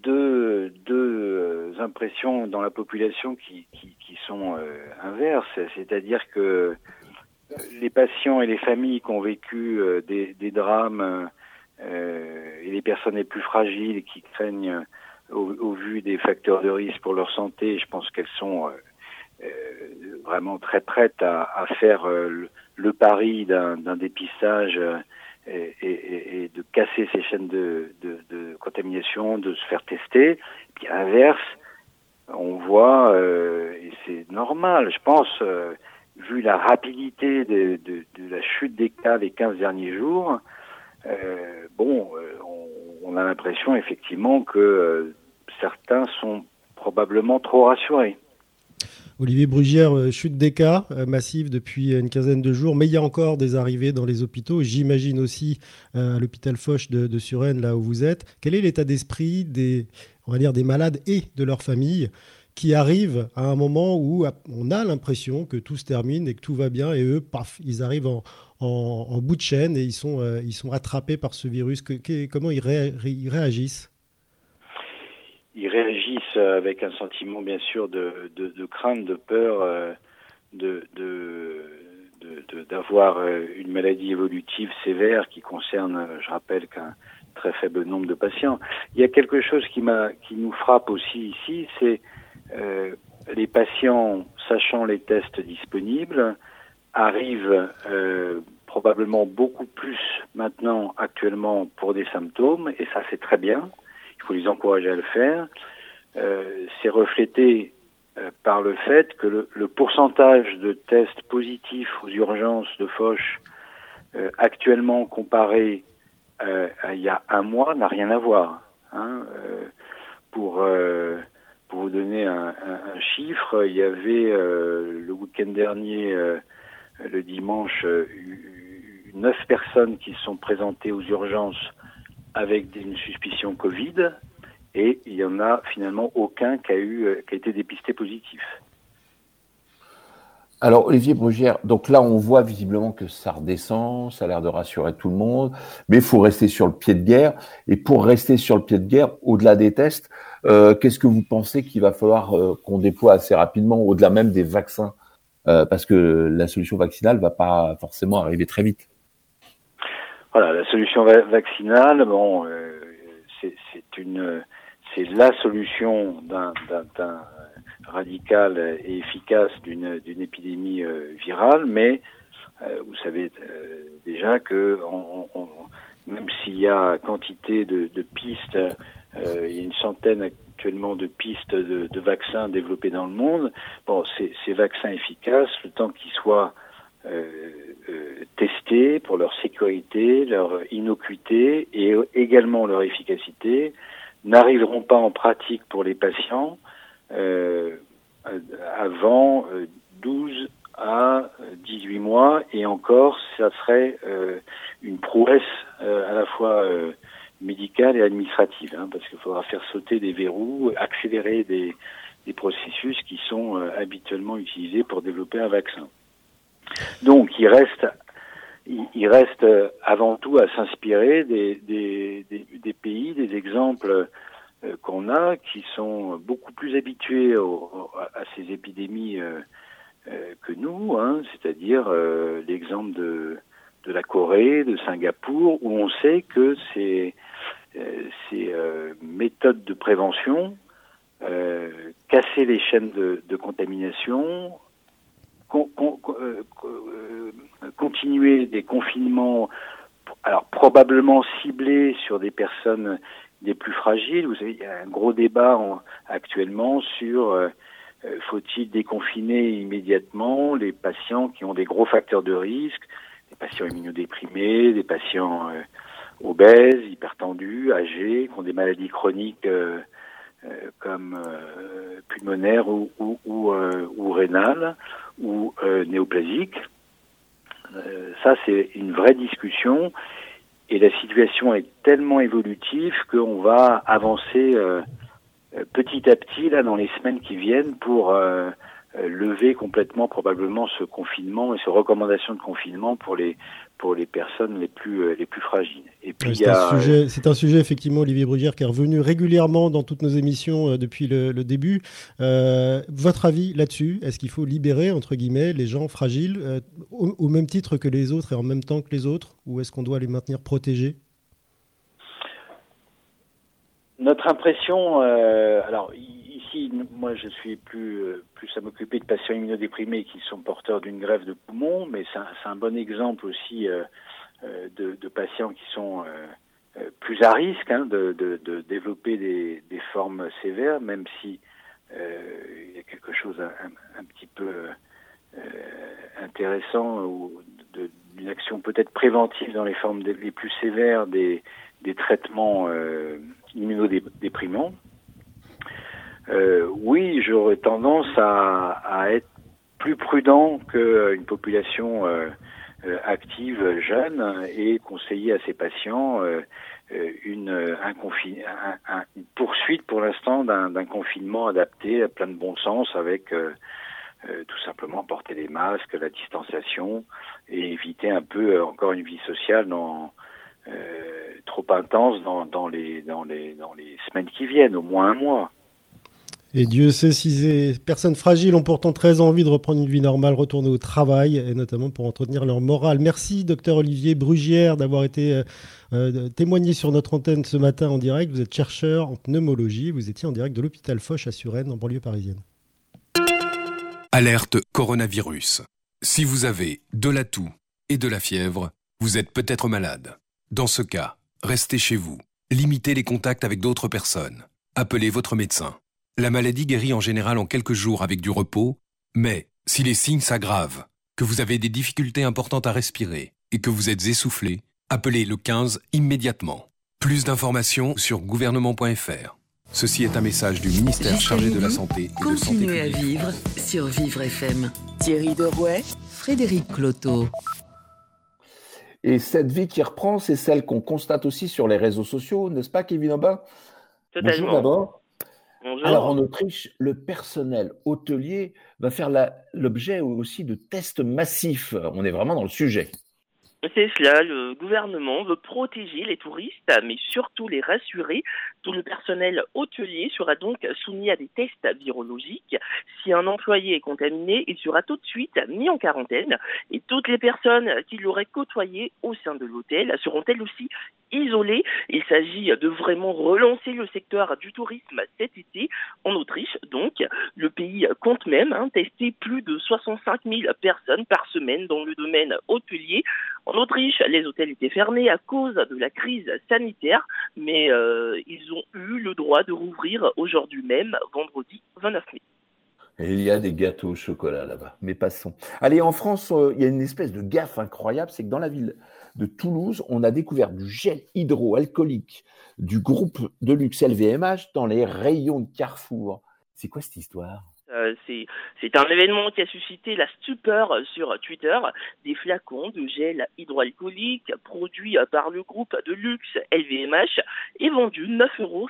deux, deux impressions dans la population qui, qui, qui sont euh, inverses. C'est-à-dire que les patients et les familles qui ont vécu euh, des, des, drames euh, et les personnes les plus fragiles qui craignent euh, au, au, vu des facteurs de risque pour leur santé, je pense qu'elles sont vraiment très prêtes à, à faire le, le, pari d'un dépistage et, et, et, de casser ces chaînes de, de, de, contamination, de se faire tester. Puis à l'inverse, on voit, et c'est normal, je pense, vu la rapidité de, la chute des cas les 15 derniers jours, euh, bon, euh, on, on, a l'impression effectivement que euh, certains sont probablement trop rassurés. Olivier Brugière, chute des cas massive depuis une quinzaine de jours, mais il y a encore des arrivées dans les hôpitaux. J'imagine aussi à l'hôpital Foch de, de, Suresnes, là où vous êtes. Quel est l'état d'esprit des, on va dire, des malades et de leurs familles? Qui arrivent à un moment où on a l'impression que tout se termine et que tout va bien, et eux, paf, ils arrivent en, en, bout de chaîne et ils sont, euh, ils sont attrapés par ce virus. Que, comment ils, ils, réagissent? Ils réagissent avec un sentiment bien sûr de, de, de crainte, de peur, euh, de, d'avoir euh, une maladie évolutive sévère qui concerne, je rappelle qu'un très faible nombre de patients. Il y a quelque chose qui, qui nous frappe aussi ici, c'est euh, les patients, sachant les tests disponibles, arrivent probablement beaucoup plus maintenant actuellement pour des symptômes, et ça c'est très bien, il faut les encourager à le faire. c'est reflété par le fait que le, pourcentage de tests positifs aux urgences de Foch actuellement comparé euh, il y a un mois n'a rien à voir. Hein. Euh, pour euh, pour vous donner un, chiffre, il y avait le week-end dernier, le dimanche, neuf personnes qui sont présentées aux urgences avec une suspicion Covid et il y en a finalement aucun qui a eu qui a été dépisté positif. Alors, Olivier Brugère, donc là, on voit visiblement que ça redescend, ça a l'air de rassurer tout le monde, mais il faut rester sur le pied de guerre. Et pour rester sur le pied de guerre, au-delà des tests, euh, qu'est-ce que vous pensez qu'il va falloir euh, qu'on déploie assez rapidement, au-delà même des vaccins? Euh, Parce que la solution vaccinale va pas forcément arriver très vite. Voilà, la solution vaccinale, bon, c'est la solution d'un radicale et efficace d'une épidémie euh, virale, mais euh, vous savez euh, déjà que même s'il y a quantité de, pistes, il y a une centaine actuellement de pistes de, vaccins développés dans le monde. Ces, vaccins efficaces, le temps qu'ils soient testés pour leur sécurité, leur innocuité et également leur efficacité, n'arriveront pas en pratique pour les patients avant 12 euh, à 18 mois et encore ça serait euh, une prouesse à la fois médicale et administrative hein, parce qu'il faudra faire sauter des verrous, accélérer des, des processus qui sont habituellement utilisés pour développer un vaccin. Donc il reste il, reste avant tout à s'inspirer des, des, des, pays, des exemples euh, qu'on a, qui sont beaucoup plus habitués à ces épidémies euh, euh, que nous, hein, c'est-à-dire l'exemple de, la Corée, de Singapour, où on sait que ces, méthodes de prévention, casser les chaînes de, de contamination, continuer des confinements, alors probablement ciblés sur des personnes des plus fragiles. Vous savez, il y a un gros débat actuellement sur euh, euh, faut-il déconfiner immédiatement les patients qui ont des gros facteurs de risque, des patients immunodéprimés, des patients euh, obèses, hypertendus, âgés, qui ont des maladies chroniques comme pulmonaires ou, ou, ou, ou rénales ou néoplasiques. ça, c'est une vraie discussion et la situation est tellement évolutive qu'on va avancer euh, euh, petit à petit là dans les semaines qui viennent pour euh, lever complètement probablement ce confinement et ces recommandations de confinement pour les pour les personnes les plus les plus fragiles. Et puis c'est un sujet c'est un sujet effectivement Olivier Brugière qui est revenu régulièrement dans toutes nos émissions depuis le, début. votre avis là-dessus Est-ce qu'il faut libérer entre guillemets les gens fragiles au, même titre que les autres et en même temps que les autres ou est-ce qu'on doit les maintenir protégés? Notre impression, euh, alors ici, moi je suis plus, euh, plus à m'occuper de patients immunodéprimés qui sont porteurs d'une grève de poumon, mais c'est un, bon exemple aussi euh, de, patients qui sont plus à risque hein, de, développer des, formes sévères, même si il y a quelque chose un, un petit peu intéressant ou d'une action peut-être préventive dans les formes les plus sévères des, des traitements euh, immunodéprimants. Euh, oui, j'aurais tendance à, être plus prudent qu'une population euh, euh, active jeune et conseiller à ses patients euh, une, un un, une poursuite pour l'instant d'un confinement adapté à plein de bon sens avec tout simplement porter les masques, la distanciation et éviter un peu encore une vie sociale trop intense dans, dans, les, dans, les, dans les semaines qui viennent, au moins un mois. Et Dieu sait si ces personnes fragiles ont pourtant très envie de reprendre une vie normale, retourner au travail, et notamment pour entretenir leur morale. Merci, docteur Olivier Brugière, d'avoir été euh, euh, témoigné sur notre antenne ce matin en direct. Vous êtes chercheur en pneumologie, vous étiez en direct de l'hôpital Foch à Suresnes, en banlieue parisienne. Alerte coronavirus. Si vous avez de la toux et de la fièvre, vous êtes peut-être malade. Dans ce cas, restez chez vous. Limitez les contacts avec d'autres personnes. Appelez votre médecin. La maladie guérit en général en quelques jours avec du repos, mais si les signes s'aggravent, que vous avez des difficultés importantes à respirer et que vous êtes essoufflé, appelez le 15 immédiatement. Plus d'informations sur gouvernement.fr. Ceci est un message du ministère Jusqu'à chargé de la Santé et de Santé Continuez à vivre sur Vivre FM. Thierry Derouet, Frédéric Cloteau. Et cette vie qui reprend, c'est celle qu'on constate aussi sur les réseaux sociaux, n'est-ce pas, Kevin Aubin Bonjour Totalement. d'abord. Bonjour. Alors en Autriche, le personnel hôtelier va faire l'objet aussi de tests massifs. On est vraiment dans le sujet. C'est cela, le gouvernement veut protéger les touristes, mais surtout les rassurer. Tout le personnel hôtelier sera donc soumis à des tests virologiques. Si un employé est contaminé, il sera tout de suite mis en quarantaine. Et toutes les personnes qui l'auraient côtoyé au sein de l'hôtel seront elles aussi isolées? Il s'agit de vraiment relancer le secteur du tourisme cet été en Autriche. Donc, le pays compte même hein, tester plus de 65 000 personnes par semaine dans le domaine hôtelier. En Autriche, les hôtels étaient fermés à cause de la crise sanitaire, mais euh, ils ont eu le droit de rouvrir aujourd'hui même, vendredi 29 mai. Il y a des gâteaux au chocolat là-bas. Mais passons. Allez, en France, euh, il y a une espèce de gaffe incroyable, c'est que dans la ville de Toulouse, on a découvert du gel hydroalcoolique du groupe de luxe LVMH dans les rayons de Carrefour. C'est quoi cette histoire? C'est c'est un événement qui a suscité la stupeur sur Twitter. Des flacons de gel hydroalcoolique produits par le groupe de luxe LVMH et vendus 9,50 euros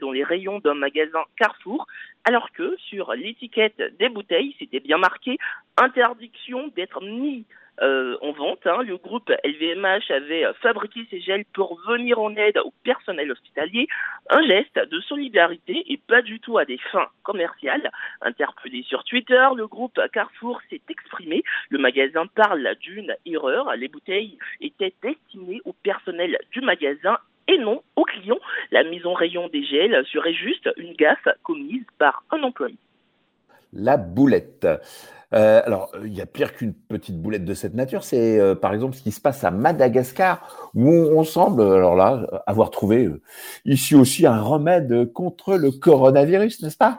dans les rayons d'un magasin Carrefour, alors que sur l'étiquette des bouteilles, c'était bien marqué interdiction d'être mis euh, en vente. hein. Le groupe LVMH avait fabriqué ces gels pour venir en aide au personnel hospitalier, un geste de solidarité et pas du tout à des fins commerciales. Interpellé sur Twitter, le groupe Carrefour s'est exprimé. Le magasin parle d'une erreur. Les bouteilles étaient destinées au personnel du magasin et non aux clients. La mise en rayon des gels serait juste une gaffe commise par un employé. La boulette. Euh, alors, il y a pire qu'une petite boulette de cette nature, c'est euh, par exemple ce qui se passe à Madagascar, où on, semble, alors là, avoir trouvé euh, ici aussi un remède contre le coronavirus, n'est-ce pas?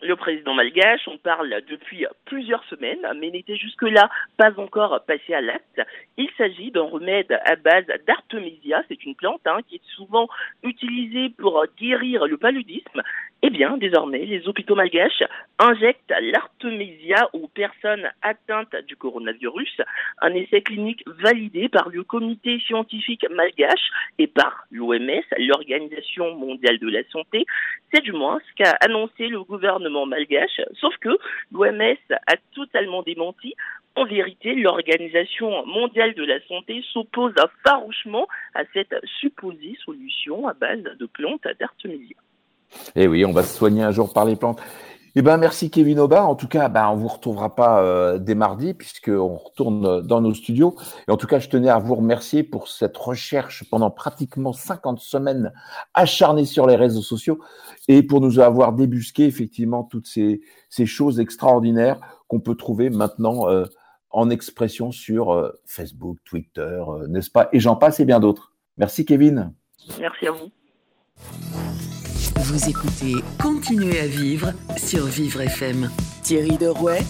Le président malgache, on parle depuis plusieurs semaines, mais n'était jusque-là pas encore passé à l'acte. Il s'agit d'un remède à base d'artemisia, c'est une plante hein, qui est souvent utilisée pour guérir le paludisme. Eh bien, désormais, les hôpitaux malgaches injectent l'artemisia aux personnes atteintes du coronavirus. Un essai clinique validé par le comité scientifique malgache et par l'OMS, l'Organisation mondiale de la santé. C'est du moins ce qu'a annoncé le gouvernement malgache, sauf que l'OMS a totalement démenti. En vérité, l'Organisation mondiale de la santé s'oppose farouchement à cette supposée solution à base de plantes d'artemisia. Eh oui, on va se soigner un jour par les plantes. Eh ben, merci Kevin Aubin. En tout cas, ben, on vous retrouvera pas euh, dès mardi puisqu'on retourne dans nos studios. Et en tout cas, je tenais à vous remercier pour cette recherche pendant pratiquement 50 semaines acharnée sur les réseaux sociaux et pour nous avoir débusqué effectivement toutes ces, choses extraordinaires qu'on peut trouver maintenant euh, en expression sur euh, Facebook, Twitter, n'est-ce pas? Et j'en passe et bien d'autres. Merci Kevin. Merci à vous. Vous écoutez Continuez à vivre sur Vivre FM. Thierry Derouet,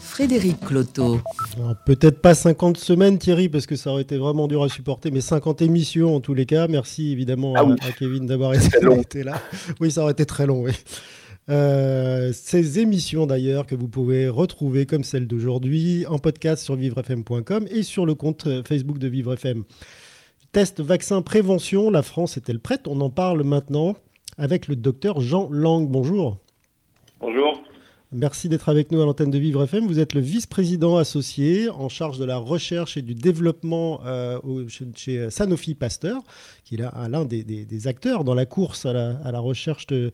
Frédéric Cloteau. Peut-être pas 50 semaines, Thierry, parce que ça aurait été vraiment dur à supporter, mais 50 émissions en tous les cas. Merci évidemment Ah à, oui. à Kevin d'avoir été, là. Oui, ça aurait été très long, oui. Euh, ces émissions d'ailleurs que vous pouvez retrouver comme celle d'aujourd'hui en podcast sur vivrefm.com et sur le compte euh, Facebook de Vivre FM. Test vaccin prévention, la France est-elle prête? On en parle maintenant avec le docteur Jean Lang. Bonjour. Bonjour. Merci d'être avec nous à l'antenne de Vivre FM. Vous êtes le vice-président associé en charge de la recherche et du développement euh, chez, Sanofi Pasteur, qui est l'un des, des- des acteurs dans la course à la, à la recherche de-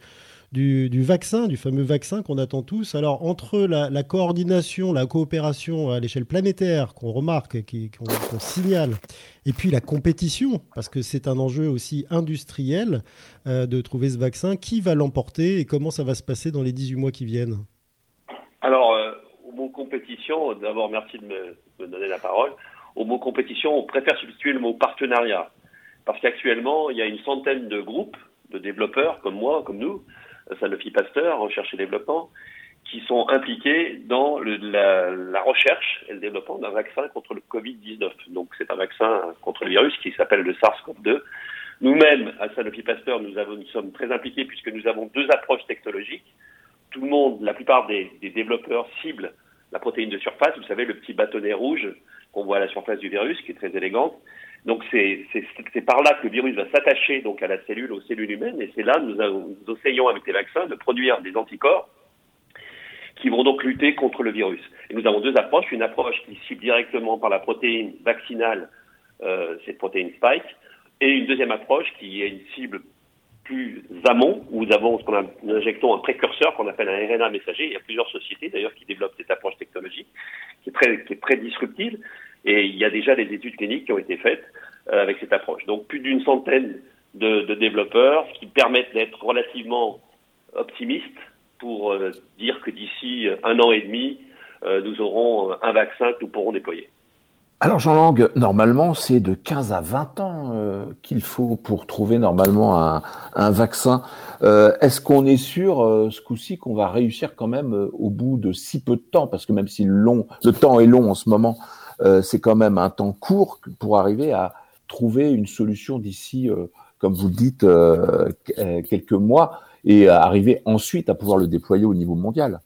du, vaccin, du fameux vaccin qu'on attend tous. Alors, entre la, coordination, la coopération à l'échelle planétaire qu'on remarque, qu'on signale, et puis la compétition, parce que c'est un enjeu aussi industriel euh, de trouver ce vaccin, qui va l'emporter et comment ça va se passer dans les 18 mois qui viennent? Alors, euh, au mot compétition, d'abord merci de me, donner la parole. Au mot compétition, on préfère substituer le mot partenariat. Parce qu'actuellement, il y a une centaine de groupes de développeurs comme moi, comme nous, Sanofi Pasteur, Recherche et Développement, qui sont impliqués dans la, recherche et le développement d'un vaccin contre le Covid-19. Donc c'est un vaccin contre le virus qui s'appelle le SARS-CoV-2. Nous-mêmes, à Sanofi Pasteur, nous, sommes très impliqués puisque nous avons deux approches technologiques. Tout le monde, la plupart des, développeurs ciblent la protéine de surface, vous savez, le petit bâtonnet rouge qu'on voit à la surface du virus, qui est très élégante. Donc c'est par là que le virus va s'attacher donc à la cellule, aux cellules humaines, et c'est là nous, nous essayons avec les vaccins de produire des anticorps qui vont donc lutter contre le virus. Et nous avons deux approches. Une approche qui cible directement par la protéine vaccinale, euh, cette protéine spike, et une deuxième approche qui est une cible plus amont, où nous avons ce qu'on injectons un précurseur qu'on appelle un RNA messager. Il y a plusieurs sociétés d'ailleurs qui développent cette approche technologique, qui est très disruptive, et il y a déjà des études cliniques qui ont été faites euh, avec cette approche. Donc plus d'une centaine de, développeurs, qui permettent d'être relativement optimistes pour euh, dire que d'ici un an et demi, euh, nous aurons un vaccin que nous pourrons déployer. Alors Jean Lang, normalement c'est de 15 à 20 ans euh, qu'il faut pour trouver normalement un, vaccin. Est-ce qu'on est sûr ce coup-ci qu'on va réussir quand même au bout de si peu de temps? Parce que même si long, le temps est long en ce moment, c'est quand même un temps court pour arriver à trouver une solution d'ici, comme vous le dites, quelques mois et arriver ensuite à pouvoir le déployer au niveau mondial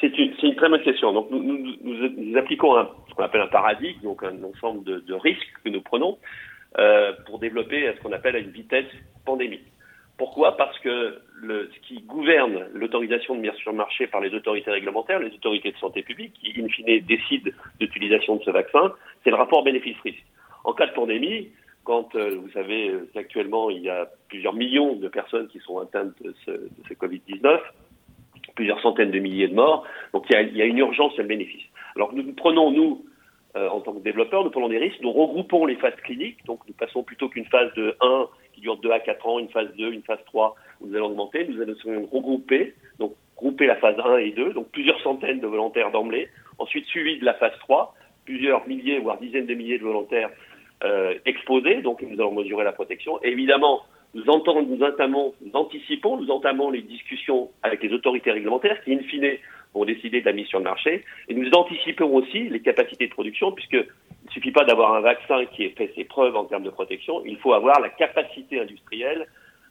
C'est une, une, très bonne question. Donc nous, nous, nous, appliquons un, ce qu'on appelle un paradigme, donc un ensemble de, de risques que nous prenons euh, pour développer ce qu'on appelle à une vitesse pandémique. Pourquoi? Parce que ce qui gouverne l'autorisation de mise sur le marché par les autorités réglementaires, les autorités de santé publique, qui in fine décident d'utilisation de ce vaccin, c'est le rapport bénéfice-risque. En cas de pandémie, quand euh, vous savez qu'actuellement il y a plusieurs millions de personnes qui sont atteintes de ce, de ce Covid-19, plusieurs centaines de milliers de morts, donc il y a, une urgence et un bénéfice. Alors nous prenons, nous, euh, en tant que développeurs, nous prenons des risques, nous regroupons les phases cliniques, donc nous passons plutôt qu'une phase de 1 qui dure 2 à 4 ans, une phase 2, une phase 3, où nous allons augmenter, nous allons regrouper, donc grouper la phase 1 et 2, donc plusieurs centaines de volontaires d'emblée, ensuite suivi de la phase 3, plusieurs milliers, voire dizaines de milliers de volontaires euh, exposés, donc nous allons mesurer la protection. Et évidemment, nous, entendons, nous entamons, nous anticipons, nous entamons les discussions avec les autorités réglementaires qui, in fine, vont décider de la mise sur le marché. Et nous anticipons aussi les capacités de production, puisque suffit pas d'avoir un vaccin qui ait fait ses preuves en termes de protection, il faut avoir la capacité industrielle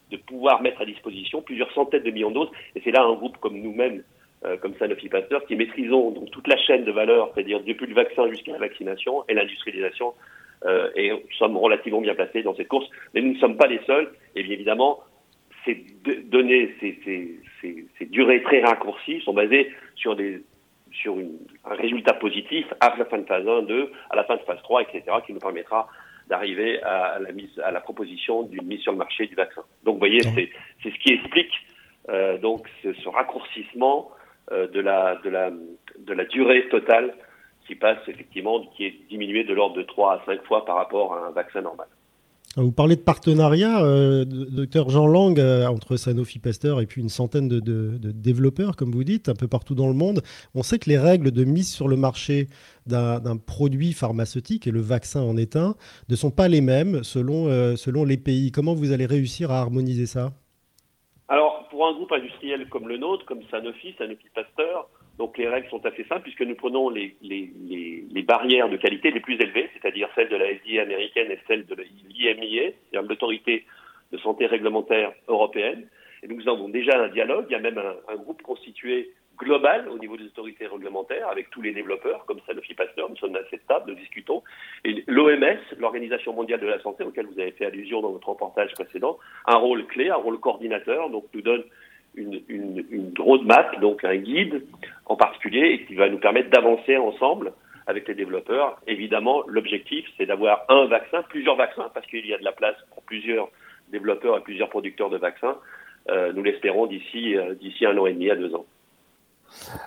de pouvoir mettre à disposition plusieurs centaines de millions de doses. Et c'est là un groupe comme nous-mêmes, euh, comme Sanofi Pasteur, qui maîtrisons donc toute la chaîne de valeur, c'est-à-dire depuis le vaccin jusqu'à la vaccination et l'industrialisation euh, et nous sommes relativement bien placés dans cette course. Mais nous ne sommes pas les seuls. Et bien évidemment, ces données, ces durées très raccourcies sont basées sur des sur une, un résultat positif à la fin de phase 1, 2, à la fin de phase 3, etc., qui nous permettra d'arriver à la mise, à la proposition d'une mise sur le marché du vaccin. Donc, vous voyez, c'est, c'est ce qui explique euh, donc ce, ce raccourcissement euh, de la de la de la durée totale qui passe effectivement, qui est diminué de l'ordre de 3 à 5 fois par rapport à un vaccin normal. Vous parlez de partenariat, euh, docteur Jean Lang, euh, entre Sanofi Pasteur et puis une centaine de, développeurs, comme vous dites, un peu partout dans le monde. On sait que les règles de mise sur le marché d'un produit pharmaceutique, et le vaccin en est un, ne sont pas les mêmes selon, euh, selon les pays. Comment vous allez réussir à harmoniser ça? Alors, pour un groupe industriel comme le nôtre, comme Sanofi, Sanofi Pasteur, donc les règles sont assez simples puisque nous prenons les, les, les, barrières de qualité les plus élevées, c'est-à-dire celles de la FDA américaine et celles de l'IMIA, c'est-à-dire l'autorité de santé réglementaire européenne. Et nous avons déjà un dialogue, il y a même un, un, groupe constitué global au niveau des autorités réglementaires avec tous les développeurs comme Sanofi Pasteur, nous sommes à cette table, nous discutons. Et l'OMS, l'Organisation mondiale de la santé, auquel vous avez fait allusion dans votre reportage précédent, un rôle clé, un rôle coordinateur, donc nous donne une, une, roadmap, donc un guide en particulier, et qui va nous permettre d'avancer ensemble avec les développeurs. Évidemment, l'objectif, c'est d'avoir un vaccin, plusieurs vaccins, parce qu'il y a de la place pour plusieurs développeurs et plusieurs producteurs de vaccins. Euh, nous l'espérons d'ici euh, d'ici un an et demi à deux ans.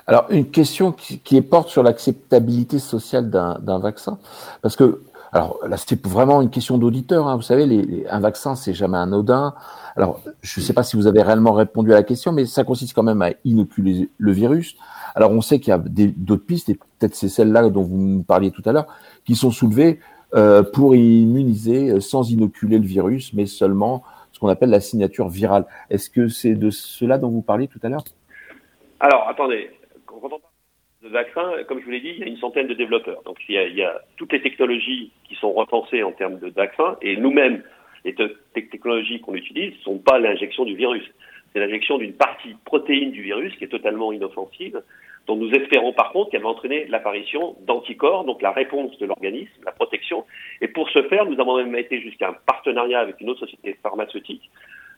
Alors, une question qui, qui porte sur l'acceptabilité sociale d'un vaccin, parce que alors là, c'était vraiment une question d'auditeur. Hein. Vous savez, un vaccin, c'est jamais anodin. Alors, je ne sais pas si vous avez réellement répondu à la question, mais ça consiste quand même à inoculer le virus. Alors, on sait qu'il y a d'autres pistes, et peut-être c'est celle-là dont vous nous parliez tout à l'heure, qui sont soulevées euh, pour immuniser euh, sans inoculer le virus, mais seulement ce qu'on appelle la signature virale. Est-ce que c'est de cela dont vous parliez tout à l'heure? Alors, attendez. De vaccin, comme je vous l'ai dit, il y a une centaine de développeurs. Donc, il y a, il y a toutes les technologies qui sont repensées en termes de vaccins, et nous-mêmes, les technologies qu'on utilise ne sont pas l'injection du virus. C'est l'injection d'une partie protéine du virus qui est totalement inoffensive, dont nous espérons par contre qu'elle va entraîner l'apparition d'anticorps, donc la réponse de l'organisme, la protection. Et pour ce faire, nous avons même été jusqu'à un partenariat avec une autre société pharmaceutique,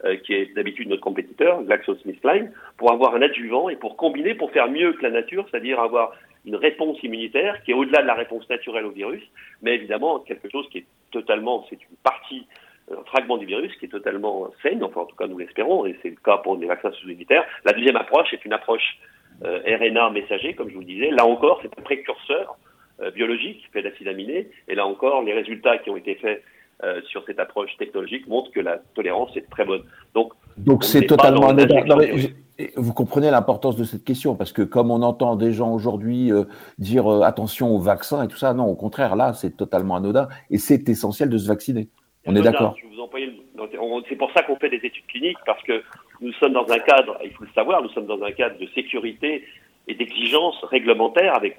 euh, qui est d'habitude notre compétiteur, GlaxoSmithKline, pour avoir un adjuvant et pour combiner, pour faire mieux que la nature, c'est-à-dire avoir une réponse immunitaire qui est au-delà de la réponse naturelle au virus, mais évidemment quelque chose qui est totalement, c'est une partie un fragment du virus qui est totalement sain, enfin en tout cas nous l'espérons, et c'est le cas pour les vaccins sous-unitaires. La deuxième approche est une approche euh, RNA messager, comme je vous le disais. Là encore, c'est un précurseur euh, biologique fait d'acide aminé, et là encore, les résultats qui ont été faits euh, sur cette approche technologique montrent que la tolérance est très bonne. Donc, donc c'est totalement vous comprenez l'importance de cette question parce que comme on entend des gens aujourd'hui dire attention aux vaccins et tout ça, non, au contraire, là, c'est totalement anodin et c'est essentiel de se vacciner. On est d'accord. C'est pour ça qu'on fait des études cliniques, parce que nous sommes dans un cadre, il faut le savoir, nous sommes dans un cadre de sécurité et d'exigence réglementaire avec,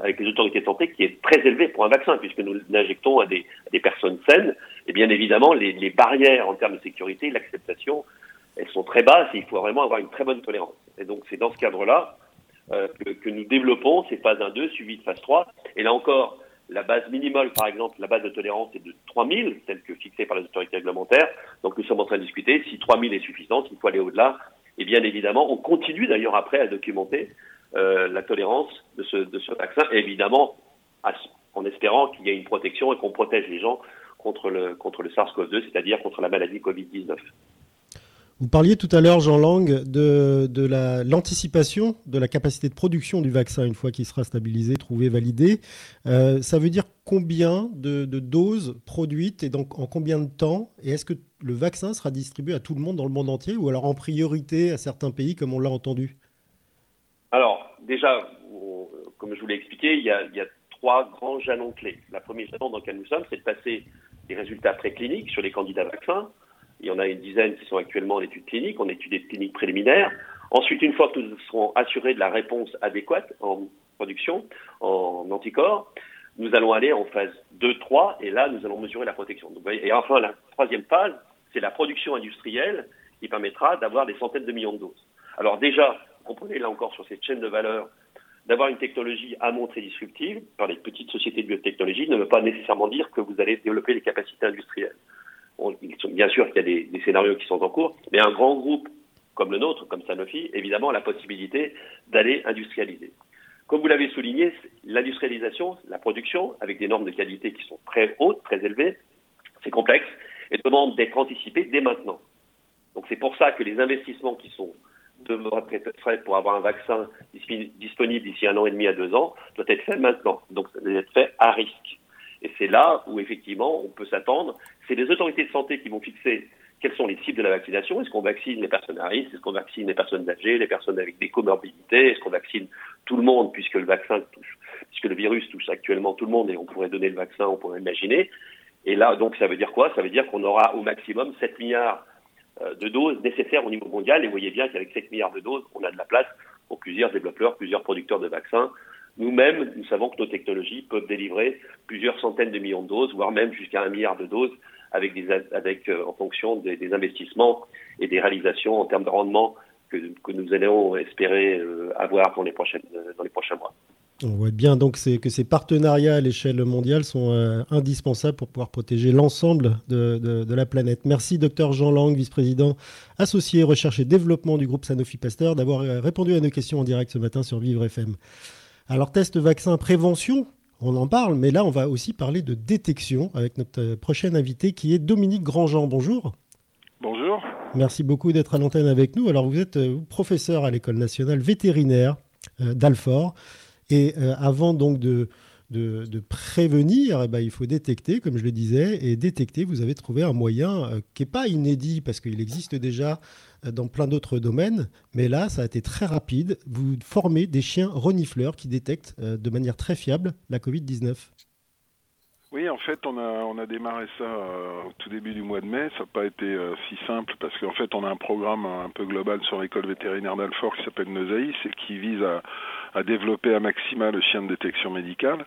avec les autorités de santé qui est très élevé pour un vaccin, puisque nous l'injectons à des, personnes saines. Et bien évidemment, les, barrières en termes de sécurité, l'acceptation, elles sont très basses et il faut vraiment avoir une très bonne tolérance. Et donc c'est dans ce cadre-là euh, que, que, nous développons ces phases 1-2 suivies de phase 3. Et là encore, la base minimale, par exemple, la base de tolérance est de 3000, telle que fixée par les autorités réglementaires. Donc nous sommes en train de discuter si 3000 est suffisant, s'il faut aller au-delà. Et bien évidemment, on continue d'ailleurs après à documenter euh, la tolérance de ce, vaccin, évidemment en espérant qu'il y ait une protection et qu'on protège les gens contre le SARS-CoV-2, c'est-à-dire contre la maladie Covid-19. Vous parliez tout à l'heure, Jean Lang, de, de l'anticipation de la capacité de production du vaccin une fois qu'il sera stabilisé, trouvé, validé. Euh, ça veut dire combien de, doses produites et donc en combien de temps? Et est-ce que le vaccin sera distribué à tout le monde dans le monde entier ou alors en priorité à certains pays comme on l'a entendu? Alors déjà, comme je vous l'ai expliqué, il y, a, trois grands jalons clés. La première jalon dans lequel nous sommes, c'est de passer les résultats précliniques sur les candidats vaccins il y en a une dizaine qui sont actuellement en études cliniques, en études cliniques préliminaires. Ensuite, une fois que nous serons assurés de la réponse adéquate en production, en anticorps, nous allons aller en phase 2-3 et là, nous allons mesurer la protection. et enfin, la troisième phase, c'est la production industrielle qui permettra d'avoir des centaines de millions de doses. Alors déjà, comprenez là encore sur cette chaîne de valeur, d'avoir une technologie à montrer disruptive par les petites sociétés de biotechnologie ne veut pas nécessairement dire que vous allez développer les capacités industrielles bien sûr qu'il y a des, scénarios qui sont en cours, mais un grand groupe comme le nôtre, comme Sanofi, évidemment, a la possibilité d'aller industrialiser. Comme vous l'avez souligné, l'industrialisation, la production, avec des normes de qualité qui sont très hautes, très élevées, c'est complexe et demande d'être anticipé dès maintenant. Donc c'est pour ça que les investissements qui sont faits pour avoir un vaccin disponible d'ici un an et demi à deux ans doivent être faits maintenant. Donc ça doit être fait à risque. Et c'est là où effectivement on peut s'attendre. C'est les autorités de santé qui vont fixer quelles sont les cibles de la vaccination. Est-ce qu'on vaccine les personnes à risque? Est-ce qu'on vaccine les personnes âgées, les personnes avec des comorbidités? Est-ce qu'on vaccine tout le monde puisque le vaccin touche, puisque le virus touche actuellement tout le monde et on pourrait donner le vaccin, on pourrait imaginer. Et là, donc, ça veut dire quoi? Ça veut dire qu'on aura au maximum 7 milliards euh, de doses nécessaires au niveau mondial. Et vous voyez bien qu'avec 7 milliards de doses, on a de la place pour plusieurs développeurs, plusieurs producteurs de vaccins nous-mêmes, nous savons que nos technologies peuvent délivrer plusieurs centaines de millions de doses, voire même jusqu'à un milliard de doses, avec, des, euh, en fonction des, investissements et des réalisations en termes de rendement que, nous allons espérer euh, avoir dans les, prochaines, euh, dans les prochains mois. On voit bien donc que ces partenariats à l'échelle mondiale sont indispensables pour pouvoir protéger l'ensemble de, de, de, la planète. Merci, docteur Jean Lang, vice-président associé recherche et développement du groupe Sanofi Pasteur, d'avoir répondu à nos questions en direct ce matin sur Vivre FM. Alors, test vaccin prévention, on en parle, mais là, on va aussi parler de détection avec notre prochaine invité qui est Dominique Grandjean. Bonjour. Bonjour. Merci beaucoup d'être à l'antenne avec nous. Alors, vous êtes euh, professeur à l'École nationale vétérinaire euh, d'Alfort. Et euh, avant donc de, de, prévenir, eh ben, il faut détecter, comme je le disais, et détecter, vous avez trouvé un moyen qui n'est pas inédit, parce qu'il existe déjà dans plein d'autres domaines, mais là, ça a été très rapide. Vous formez des chiens renifleurs qui détectent de manière très fiable la Covid-19. Oui, en fait, on a, on a démarré ça euh, au tout début du mois de mai. Ça n'a pas été euh, si simple parce qu'en fait, on a un programme un peu global sur l'école vétérinaire d'Alfort qui s'appelle Nosaïs et qui vise à, développer à maxima le chien de détection médicale.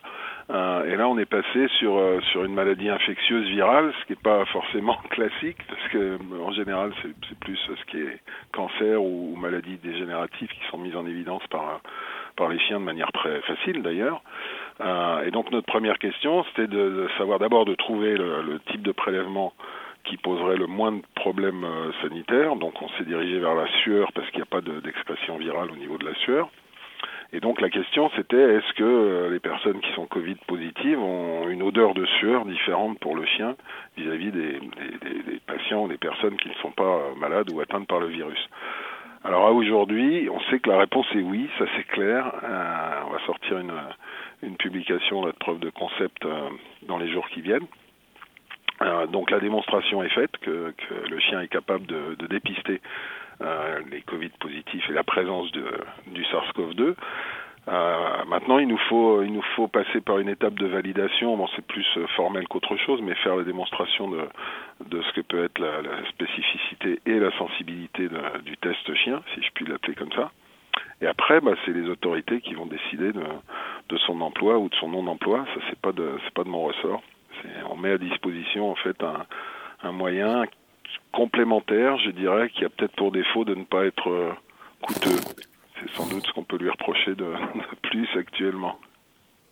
Euh, et là, on est passé sur, sur une maladie infectieuse virale, ce qui n'est pas forcément classique parce que en général, c'est plus ce qui est cancer ou, ou maladies dégénératives qui sont mises en évidence par, par les chiens de manière très facile d'ailleurs. Euh, et donc notre première question, c'était de, savoir d'abord de trouver le, type de prélèvement qui poserait le moins de problèmes euh, sanitaires. Donc on s'est dirigé vers la sueur parce qu'il n'y a pas d'expression virale au niveau de la sueur. Et donc la question c'était est-ce que euh, les personnes qui sont Covid positives ont une odeur de sueur différente pour le chien vis-à-vis des, des, des, patients ou des personnes qui ne sont pas malades ou atteintes par le virus? Alors aujourd'hui, on sait que la réponse est oui, ça c'est clair. on va sortir une, une publication de preuve de concept euh, dans les jours qui viennent. Euh, donc la démonstration est faite que, que, le chien est capable de, de dépister euh, les Covid positifs et la présence de, du SARS-CoV-2. Euh, maintenant, il nous faut il nous faut passer par une étape de validation. Bon, c'est plus formel qu'autre chose, mais faire la démonstration de de ce que peut être la, la spécificité et la sensibilité de, du test chien, si je puis l'appeler comme ça. Et après, bah, c'est les autorités qui vont décider de, de son emploi ou de son non-emploi. Ça, c'est pas de, c'est pas de mon ressort. On met à disposition en fait un, un moyen complémentaire, je dirais, qui a peut-être pour défaut de ne pas être euh, coûteux. C'est sans doute ce qu'on peut lui reprocher de, de plus actuellement.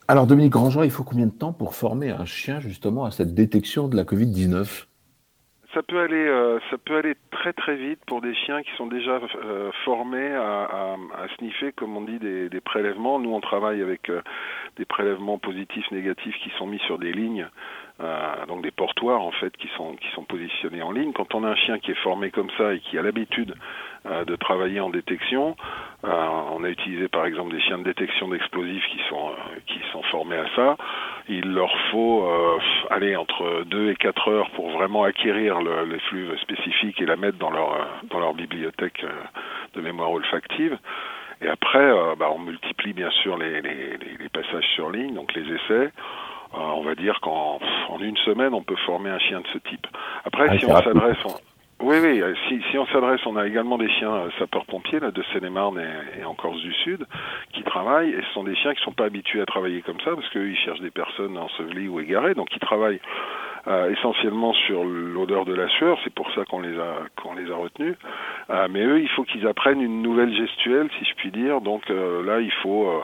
Alors Dominique Grandjean, il faut combien de temps pour former un chien justement à cette détection de la Covid-19 ça peut aller, euh, ça peut aller très très vite pour des chiens qui sont déjà euh, formés à, à, à, sniffer, comme on dit, des, des prélèvements. Nous, on travaille avec euh, des prélèvements positifs, négatifs qui sont mis sur des lignes, euh, donc des portoirs en fait, qui sont qui sont positionnés en ligne. Quand on a un chien qui est formé comme ça et qui a l'habitude euh, de travailler en détection, on a utilisé par exemple des chiens de détection d'explosifs qui sont qui sont formés à ça il leur faut euh, aller entre 2 et 4 heures pour vraiment acquérir le, les flux spécifiques et la mettre dans leur, dans leur bibliothèque euh, de mémoire olfactive. Et après, euh, bah, on multiplie bien sûr les, les, les, passages sur ligne, donc les essais. Euh, on va dire qu'en en une semaine, on peut former un chien de ce type. Après, ah, si on s'adresse... Oui, oui. Euh, si, si on s'adresse, on a également des chiens euh, sapeurs-pompiers là de Seine-et-Marne et, et, en Corse du Sud qui travaillent. Et ce sont des chiens qui sont pas habitués à travailler comme ça parce qu'ils cherchent des personnes ensevelies ou égarées. Donc ils travaillent euh, essentiellement sur l'odeur de la sueur. C'est pour ça qu'on les a qu'on les a retenus. Euh, mais eux, il faut qu'ils apprennent une nouvelle gestuelle, si je puis dire. Donc euh, là, il faut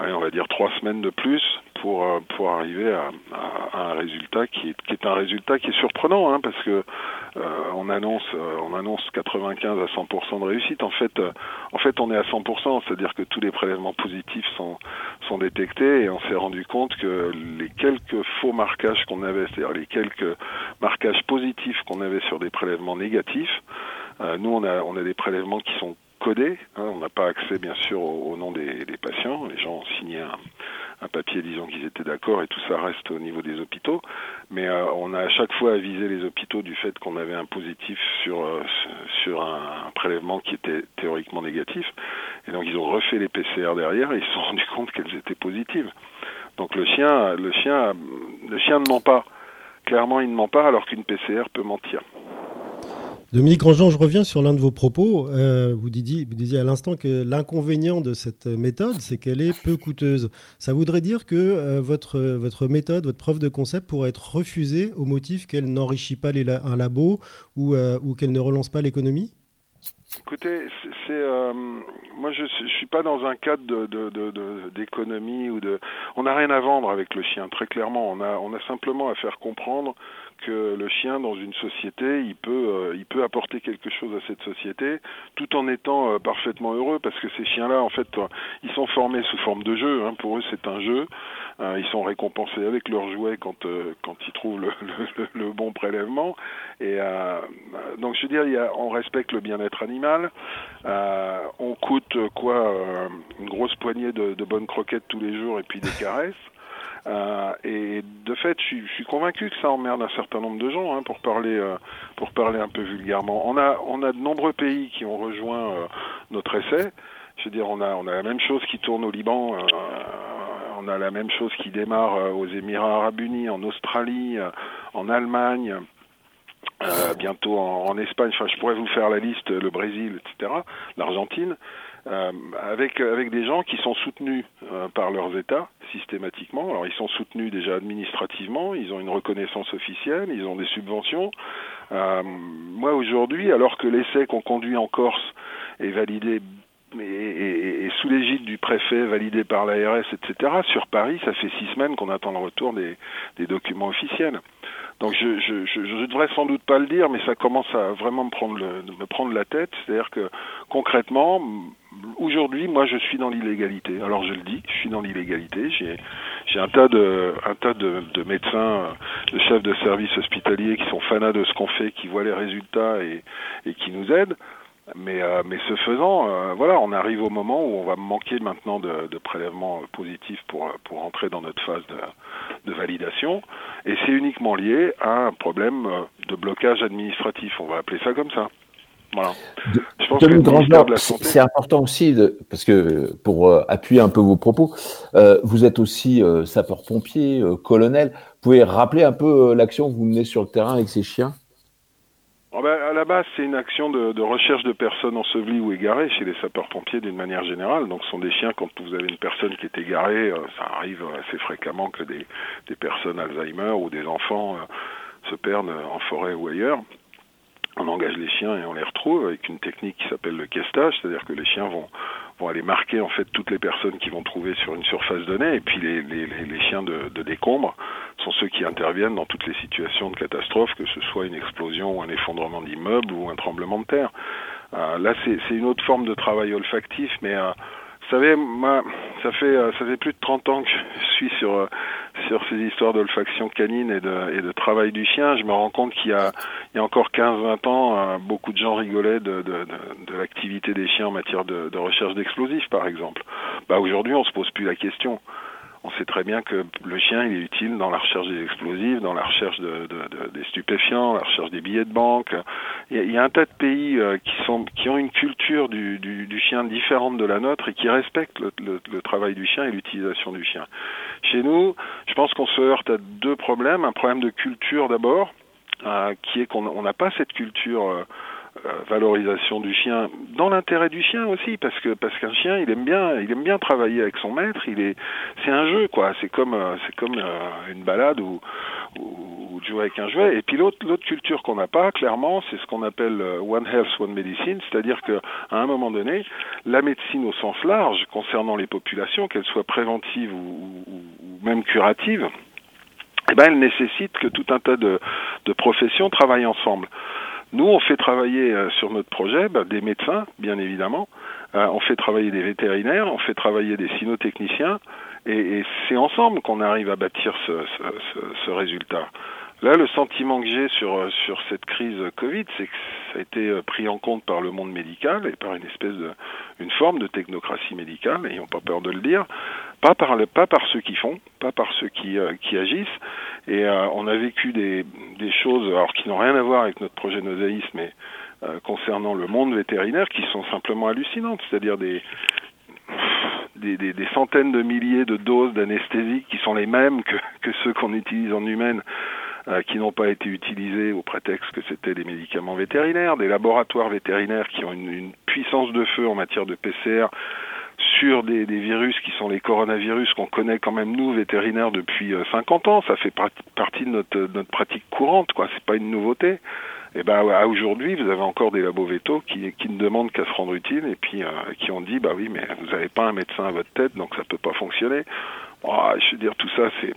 on va dire trois semaines de plus pour pour arriver à, à, à un résultat qui est, qui est un résultat qui est surprenant hein, parce que euh, on annonce euh, on annonce 95 à 100% de réussite. En fait, euh, en fait, on est à 100%, c'est-à-dire que tous les prélèvements positifs sont sont détectés et on s'est rendu compte que les quelques faux marquages qu'on avait, c'est-à-dire les quelques marquages positifs qu'on avait sur des prélèvements négatifs, nous on a on a des prélèvements qui sont Hein, on n'a pas accès bien sûr au, nom des, patients. Les gens ont signé un, papier disant qu'ils étaient d'accord et tout ça reste au niveau des hôpitaux. Mais euh, on a à chaque fois avisé les hôpitaux du fait qu'on avait un positif sur euh, un, prélèvement qui était théoriquement négatif. Et donc ils ont refait les PCR derrière et ils se sont rendus compte qu'elles étaient positives. Donc le chien, le chien, le chien ne ment pas. Clairement, il ne ment pas alors qu'une PCR peut mentir. Dominique Grandjean, je reviens sur l'un de vos propos. Euh, vous, disiez, à l'instant que l'inconvénient de cette méthode, c'est qu'elle est peu coûteuse. Ça voudrait dire que euh, votre, méthode, votre preuve de concept pourrait être refusée au motif qu'elle n'enrichit pas un labo euh, ou qu'elle ne relance pas l'économie? Écoutez, c'est euh, moi je je suis pas dans un cadre d'économie ou de on n'a rien à vendre avec le chien très clairement on a on a simplement à faire comprendre que le chien dans une société, il peut, euh, il peut apporter quelque chose à cette société, tout en étant euh, parfaitement heureux, parce que ces chiens-là, en fait, ils sont formés sous forme de jeu. Hein, pour eux, c'est un jeu. Ils sont récompensés avec leurs jouets quand quand ils trouvent le, le, le bon prélèvement. Et donc, je veux dire, y a, on respecte le bien-être animal. on coûte quoi, une grosse poignée de, de bonnes croquettes tous les jours et puis des caresses. Euh, et de fait, je suis, convaincu que ça emmerde un certain nombre de gens, hein, pour parler euh, pour parler un peu vulgairement. On a on a de nombreux pays qui ont rejoint euh, notre essai. Je veux dire, on a on a la même chose qui tourne au Liban. On a la même chose qui démarre aux Émirats Arabes Unis, en Australie, en Allemagne. bientôt en, Espagne, enfin je pourrais vous faire la liste, le Brésil, etc., l'Argentine. Euh, avec avec des gens qui sont soutenus euh, par leurs États systématiquement. Alors ils sont soutenus déjà administrativement, ils ont une reconnaissance officielle, ils ont des subventions. Euh, moi aujourd'hui, alors que l'essai qu'on conduit en Corse est validé et, sous l'égide du préfet, validé par l'ARS, etc. Sur Paris, ça fait six semaines qu'on attend le retour des, des documents officiels. Donc je, je, je, je, devrais sans doute pas le dire, mais ça commence à vraiment me prendre, le, me prendre la tête. C'est-à-dire que concrètement, aujourd'hui, moi, je suis dans l'illégalité. Alors je le dis, je suis dans l'illégalité. J'ai, j'ai un tas de, un tas de, de, médecins, de chefs de services hospitaliers qui sont fanats de ce qu'on fait, qui voient les résultats et, et qui nous aident. Mais, euh, mais ce faisant, euh, voilà, on arrive au moment où on va manquer maintenant de, de prélèvements positifs pour, pour entrer dans notre phase de, de validation. Et c'est uniquement lié à un problème de blocage administratif, on va appeler ça comme ça. Voilà. Je pense que c'est important aussi, de, parce que pour euh, appuyer un peu vos propos, euh, vous êtes aussi euh, sapeur-pompier, colonel. Vous pouvez rappeler un peu l'action que vous menez sur le terrain avec ces chiens? Oh À la base, c'est une action de, recherche de personnes ensevelies ou égarées chez les sapeurs-pompiers d'une manière générale. Donc, ce sont des chiens, quand vous avez une personne qui est égarée, ça arrive assez fréquemment que des, personnes Alzheimer ou des enfants se perdent en forêt ou ailleurs on engage les chiens et on les retrouve avec une technique qui s'appelle le questage, c'est-à-dire que les chiens vont, vont aller marquer en fait toutes les personnes qui vont trouver sur une surface donnée, et puis les, les, les chiens de, de, décombre sont ceux qui interviennent dans toutes les situations de catastrophe, que ce soit une explosion ou un effondrement d'immeuble ou un tremblement de terre. Euh, là, c'est une autre forme de travail olfactif, mais euh, vous savez, moi, ça fait euh, ça fait plus de 30 ans que je suis sur euh, sur ces histoires d'olfaction canine et de et de travail du chien. Je me rends compte qu'il y a il y a encore 15-20 ans, euh, beaucoup de gens rigolaient de de, de, de l'activité des chiens en matière de, de recherche d'explosifs, par exemple. Bah aujourd'hui, on se pose plus la question on sait très bien que le chien il est utile dans la recherche des explosifs, dans la recherche de, de, des stupéfiants, la recherche des billets de banque. Il y a, un tas de pays euh, qui sont qui ont une culture du, chien différente de la nôtre et qui respectent le, travail du chien et l'utilisation du chien. Chez nous, je pense qu'on se heurte à deux problèmes. Un problème de culture d'abord, euh, qui est qu'on n'a pas cette culture euh, valorisation du chien dans l'intérêt du chien aussi parce que parce qu'un chien il aime bien il aime bien travailler avec son maître il est c'est un jeu quoi. C'est comme euh, c'est comme euh, une balade ou, ou, jouer avec un jouet. Et puis l'autre l'autre culture qu'on n'a pas clairement c'est ce qu'on appelle one health one medicine. C'est-à-dire que à un moment donné la médecine au sens large concernant les populations qu'elles soient préventives ou, ou, ou même curatives eh ben, elle nécessite que tout un tas de, de professions travaillent ensemble. Nous, on fait travailler euh, sur notre projet bah, des médecins, bien évidemment. Euh, on fait travailler des vétérinaires, on fait travailler des cynotechniciens, et, c'est ensemble qu'on arrive à bâtir ce résultat. Là, le sentiment que j'ai sur euh, sur cette crise Covid, c'est que ça a été euh, pris en compte par le monde médical et par une espèce de une forme de technocratie médicale, n'ayons pas peur de le dire, pas par le, pas par ceux qui font, pas par ceux qui euh, qui agissent. Et euh, on a vécu des des choses alors qui n'ont rien à voir avec notre projet Nosaïs, mais euh, concernant le monde vétérinaire, qui sont simplement hallucinantes, c'est-à-dire des des, des, des, centaines de milliers de doses d'anesthésie qui sont les mêmes que, que ceux qu'on utilise en humaine euh, qui n'ont pas été utilisés au prétexte que c'était des médicaments vétérinaires, des laboratoires vétérinaires qui ont une, puissance de feu en matière de PCR sur des, virus qui sont les coronavirus qu'on connaît quand même nous vétérinaires depuis 50 euh, ans, ça fait partie de notre, notre pratique courante, quoi. C'est pas une nouveauté. Et eh ben aujourd'hui, vous avez encore des labos vétos qui, qui ne demandent qu'à se rendre utile et puis euh, qui ont dit bah oui, mais vous n'avez pas un médecin à votre tête, donc ça peut pas fonctionner. Je veux dire tout ça, c'est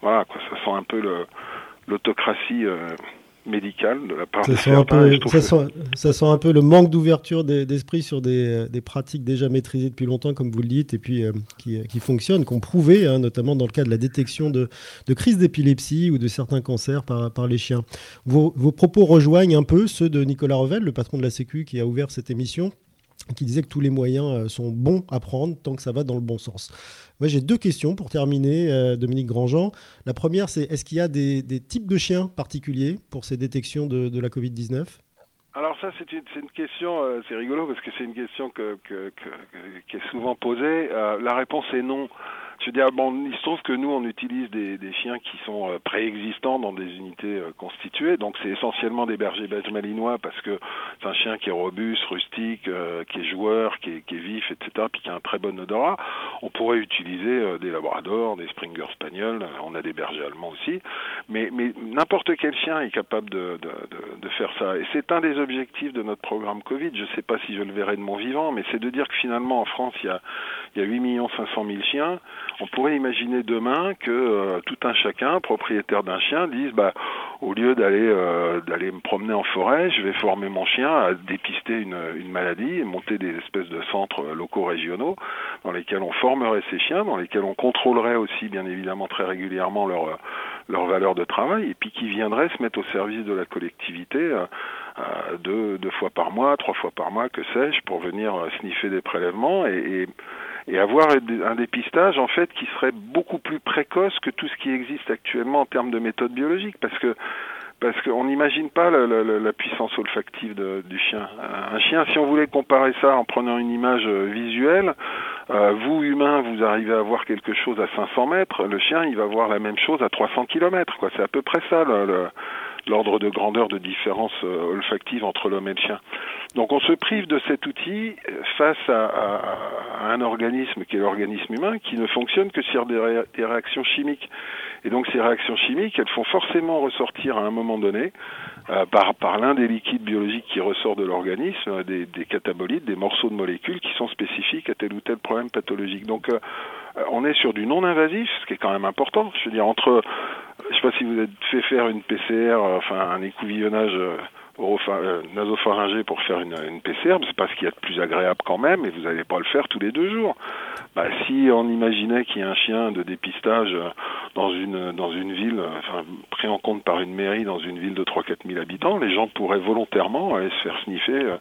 voilà quoi, ça sent un peu le l'autocratie euh, médicale de la part ça de sent peu, ça, sent, ça, sent, un peu le manque d'ouverture d'esprit sur des, euh, des, pratiques déjà maîtrisées depuis longtemps, comme vous le dites, et puis euh, qui, qui, fonctionnent, qu'on prouvé, hein, notamment dans le cas de la détection de, de crises d'épilepsie ou de certains cancers par, par les chiens. Vos, vos, propos rejoignent un peu ceux de Nicolas Revel, le patron de la Sécu qui a ouvert cette émission qui disait que tous les moyens sont bons à prendre tant que ça va dans le bon sens. Moi, j'ai deux questions pour terminer, Dominique Grandjean. La première, c'est est-ce qu'il y a des, types de chiens particuliers pour ces détections de, la Covid-19 alors ça, c'est une, question, c'est rigolo parce que c'est une question que, que, que, qui est souvent posée. la réponse est non. Je veux dire, bon, il se trouve que nous, on utilise des, des chiens qui sont euh, préexistants dans des unités euh, constituées. Donc, c'est essentiellement des bergers belges malinois parce que c'est un chien qui est robuste, rustique, euh, qui est joueur, qui est, qui est, vif, etc., puis qui a un très bon odorat. On pourrait utiliser des labradors, des springer spaniels. On a des bergers allemands aussi. Mais, mais n'importe quel chien est capable de, de, de, de faire ça. Et c'est un des objectifs de notre programme Covid. Je ne sais pas si je le verrai de mon vivant, mais c'est de dire que finalement, en France, il y a, il y a 8 500 000 chiens on pourrait imaginer demain que euh, tout un chacun, propriétaire d'un chien, dise bah au lieu d'aller euh, d'aller me promener en forêt, je vais former mon chien à dépister une, une maladie et monter des espèces de centres locaux régionaux dans lesquels on formerait ces chiens, dans lesquels on contrôlerait aussi bien évidemment très régulièrement leur leur valeur de travail et puis qui viendraient se mettre au service de la collectivité euh, deux, deux fois par mois, trois fois par mois, que sais-je, pour venir sniffer des prélèvements et et avoir un dépistage en fait qui serait beaucoup plus précoce que tout ce qui existe actuellement en termes de méthodes biologiques parce que parce qu'on n'imagine pas la, la, puissance olfactive du chien. Un chien, si on voulait comparer ça en prenant une image euh, visuelle, euh, vous, humain, vous arrivez à voir quelque chose à 500 mètres, le chien, il va voir la même chose à 300 km. C'est à peu près ça le, l'ordre de grandeur de différence euh, olfactive entre l'homme et le chien. Donc on se prive de cet outil face à, un organisme qui est l'organisme humain qui ne fonctionne que sur des, réactions chimiques. Et donc ces réactions chimiques, elles font forcément ressortir à un moment donné, euh, par, l'un des liquides biologiques qui ressort de l'organisme, euh, des, catabolites, des morceaux de molécules qui sont spécifiques à tel ou tel problème pathologique. Donc euh, on est sur du non-invasif, ce qui est quand même important. Je veux dire, entre je sais pas si vous êtes fait faire une PCR, enfin un écouvillonnage euh, euh, nasopharyngé pour faire une, une PCR, c'est pas ce qu'il y a de plus agréable quand même, et vous n'allez pas le faire tous les deux jours. Bah, si on imaginait qu'il y a un chien de dépistage euh, dans une dans une ville, enfin pris en compte par une mairie dans une ville de 3-4 000 habitants, les gens pourraient volontairement aller se faire sniffer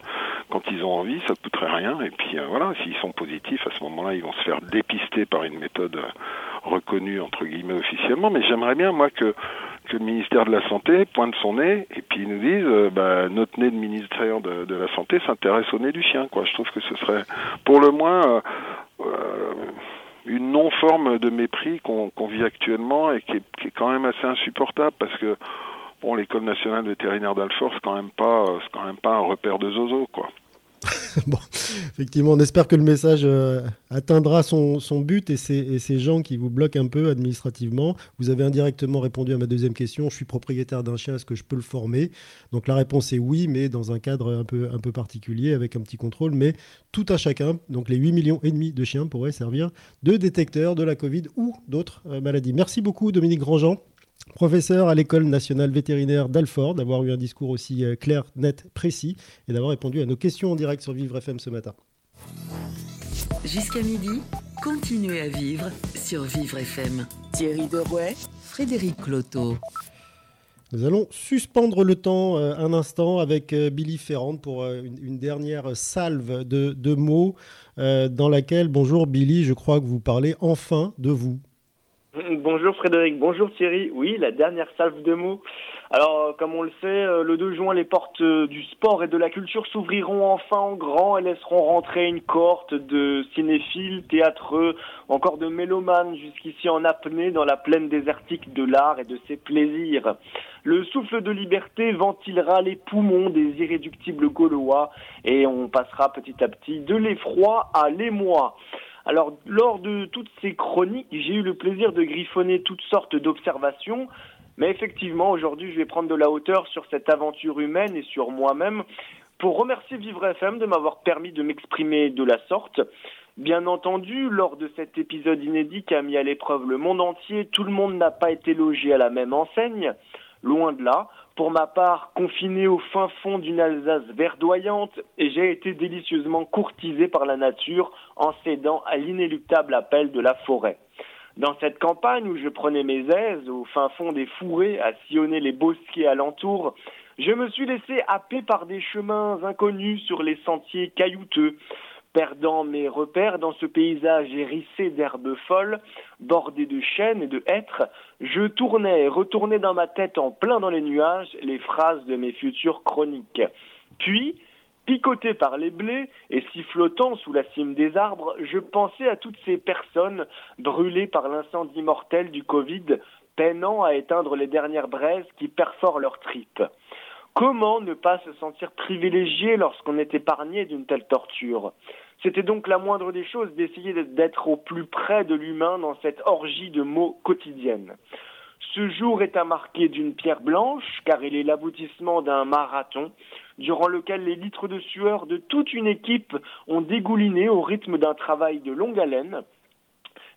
quand ils ont envie, ça coûterait rien, et puis voilà, s'ils sont positifs, à ce moment-là, ils vont se faire dépister par une méthode reconnu entre guillemets officiellement, mais j'aimerais bien moi que que le ministère de la Santé pointe son nez et puis nous dise euh, bah, notre nez de ministère de, de la Santé s'intéresse au nez du chien. Quoi. Je trouve que ce serait pour le moins euh, euh une non-forme de mépris qu'on vit actuellement et qui est, qui est, quand même assez insupportable parce que bon l'école nationale vétérinaire d'Alfort c'est quand même pas quand même pas un repère de zozo quoi. bon, effectivement, on espère que le message euh, atteindra son, but et ces, gens qui vous bloquent un peu administrativement. Vous avez indirectement répondu à ma deuxième question. Je suis propriétaire d'un chien, est-ce que je peux le former? Donc la réponse est oui, mais dans un cadre un peu, particulier, avec un petit contrôle. Mais tout à chacun, donc les 8 millions et demi de chiens pourraient servir de détecteur de la Covid ou d'autres euh, maladies. Merci beaucoup, Dominique Grandjean professeur à l'école nationale vétérinaire d'Alfort, d'avoir eu un discours aussi euh, clair, net, précis et d'avoir répondu à nos questions en direct sur Vivre FM ce matin. Jusqu'à midi, continuez à vivre sur Vivre FM. Thierry Derouet, Frédéric Cloteau. Nous allons suspendre le temps euh, un instant avec euh, Billy Ferrand pour une, dernière salve de, de mots dans laquelle, bonjour Billy, je crois que vous parlez enfin de vous. Bonjour Frédéric, bonjour Thierry. Oui, la dernière salve de mots. Alors, euh, comme on le sait, euh, le 2 juin, les portes euh, du sport et de la culture s'ouvriront enfin en grand et laisseront rentrer une cohorte de cinéphiles, théâtreux, encore de mélomanes jusqu'ici en apnée dans la plaine désertique de l'art et de ses plaisirs. Le souffle de liberté ventilera les poumons des irréductibles Gaulois et on passera petit à petit de l'effroi à l'émoi. Alors, lors de toutes ces chroniques, j'ai eu le plaisir de griffonner toutes sortes d'observations, mais effectivement, aujourd'hui, je vais prendre de la hauteur sur cette aventure humaine et sur moi-même pour remercier Vivre FM de m'avoir permis de m'exprimer de la sorte. Bien entendu, lors de cet épisode inédit qui a mis à l'épreuve le monde entier, tout le monde n'a pas été logé à la même enseigne, loin de là pour ma part confiné au fin fond d'une Alsace verdoyante et j'ai été délicieusement courtisé par la nature en cédant à l'inéluctable appel de la forêt. Dans cette campagne où je prenais mes aises au fin fond des fourrés à sillonner les bosquets alentours, Je me suis laissé happer par des chemins inconnus sur les sentiers caillouteux. Perdant mes repères dans ce paysage hérissé d'herbes folles, bordé de chênes et de hêtres, je tournais et retournais dans ma tête en plein dans les nuages les phrases de mes futures chroniques. Puis, picoté par les blés et sifflotant sous la cime des arbres, je pensais à toutes ces personnes brûlées par l'incendie mortel du Covid, peinant à éteindre les dernières braises qui perforent leurs tripes. Comment ne pas se sentir privilégié lorsqu'on est épargné d'une telle torture? C'était donc la moindre des choses d'essayer d'être au plus près de l'humain dans cette orgie de mots quotidienne. Ce jour est à marquer d'une pierre blanche, car il est l'aboutissement d'un marathon, durant lequel les litres de sueur de toute une équipe ont dégouliné au rythme d'un travail de longue haleine.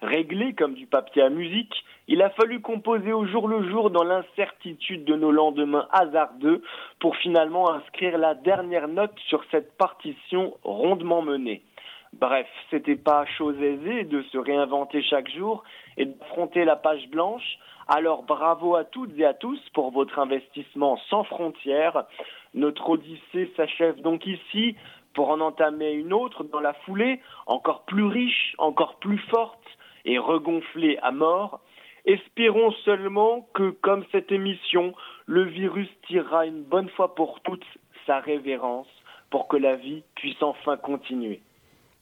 Réglé comme du papier à musique, il a fallu composer au jour le jour dans l'incertitude de nos lendemains hasardeux pour finalement inscrire la dernière note sur cette partition rondement menée. Bref, c'était pas chose aisée de se réinventer chaque jour et d'affronter la page blanche. Alors bravo à toutes et à tous pour votre investissement sans frontières. Notre odyssée s'achève donc ici pour en entamer une autre dans la foulée, encore plus riche, encore plus forte et regonflée à mort. Espérons seulement que, comme cette émission, le virus tirera une bonne fois pour toutes sa révérence pour que la vie puisse enfin continuer.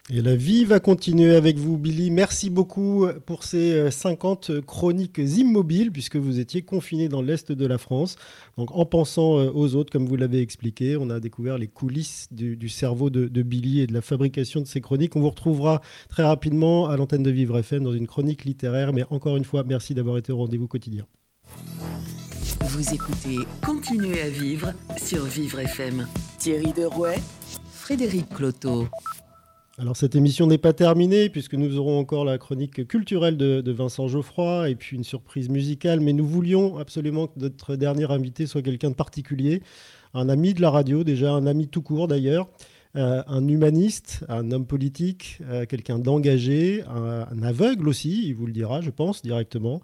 Et la vie va continuer avec vous, Billy. Merci beaucoup pour ces 50 euh, chroniques immobiles, puisque vous étiez confiné dans l'Est de la France. Donc, en pensant euh, aux autres, comme vous l'avez expliqué, on a découvert les coulisses du, cerveau de, Billy et de la fabrication de ces chroniques. On vous retrouvera très rapidement à l'antenne de Vivre FM dans une chronique littéraire. Mais encore une fois, merci d'avoir été au rendez-vous quotidien. Vous écoutez Continuez à vivre sur Vivre FM. Thierry Derouet, Frédéric Cloteau. Alors cette émission n'est pas terminée puisque nous aurons encore la chronique culturelle de, Vincent Geoffroy et puis une surprise musicale, mais nous voulions absolument que notre dernier invité soit quelqu'un de particulier, un ami de la radio déjà, un ami tout court d'ailleurs. Euh, un humaniste, un homme politique, euh, quelqu'un d'engagé, un, aveugle aussi, il vous le dira, je pense, directement.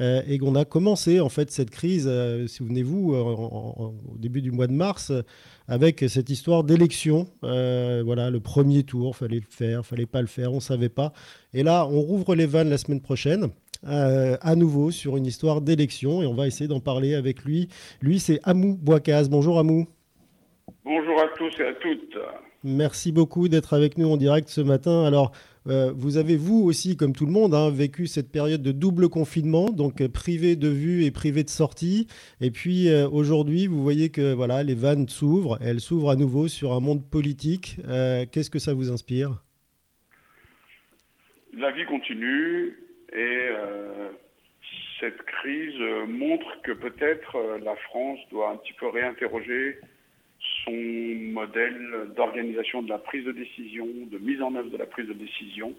Euh, et qu'on a commencé en fait cette crise, souvenez-vous, au début du mois de mars, avec cette histoire d'élection. voilà, le premier tour, fallait le faire, fallait pas le faire, on savait pas. Et là, on rouvre les vannes la semaine prochaine. à nouveau sur une histoire d'élection et on va essayer d'en parler avec lui. Lui, c'est Amou Boicaz. Bonjour Amou. Bonjour à tous et à toutes. Merci beaucoup d'être avec nous en direct ce matin. Alors, euh, vous avez, vous aussi, comme tout le monde, hein, vécu cette période de double confinement, donc euh, privé de vue et privé de sortie. Et puis euh, aujourd'hui, vous voyez que voilà, les vannes s'ouvrent. Elles s'ouvrent à nouveau sur un monde politique. Qu'est-ce que ça vous inspire? La vie continue et cette crise montre que peut-être la France doit un petit peu réinterroger son modèle d'organisation de la prise de décision, de mise en œuvre de la prise de décision.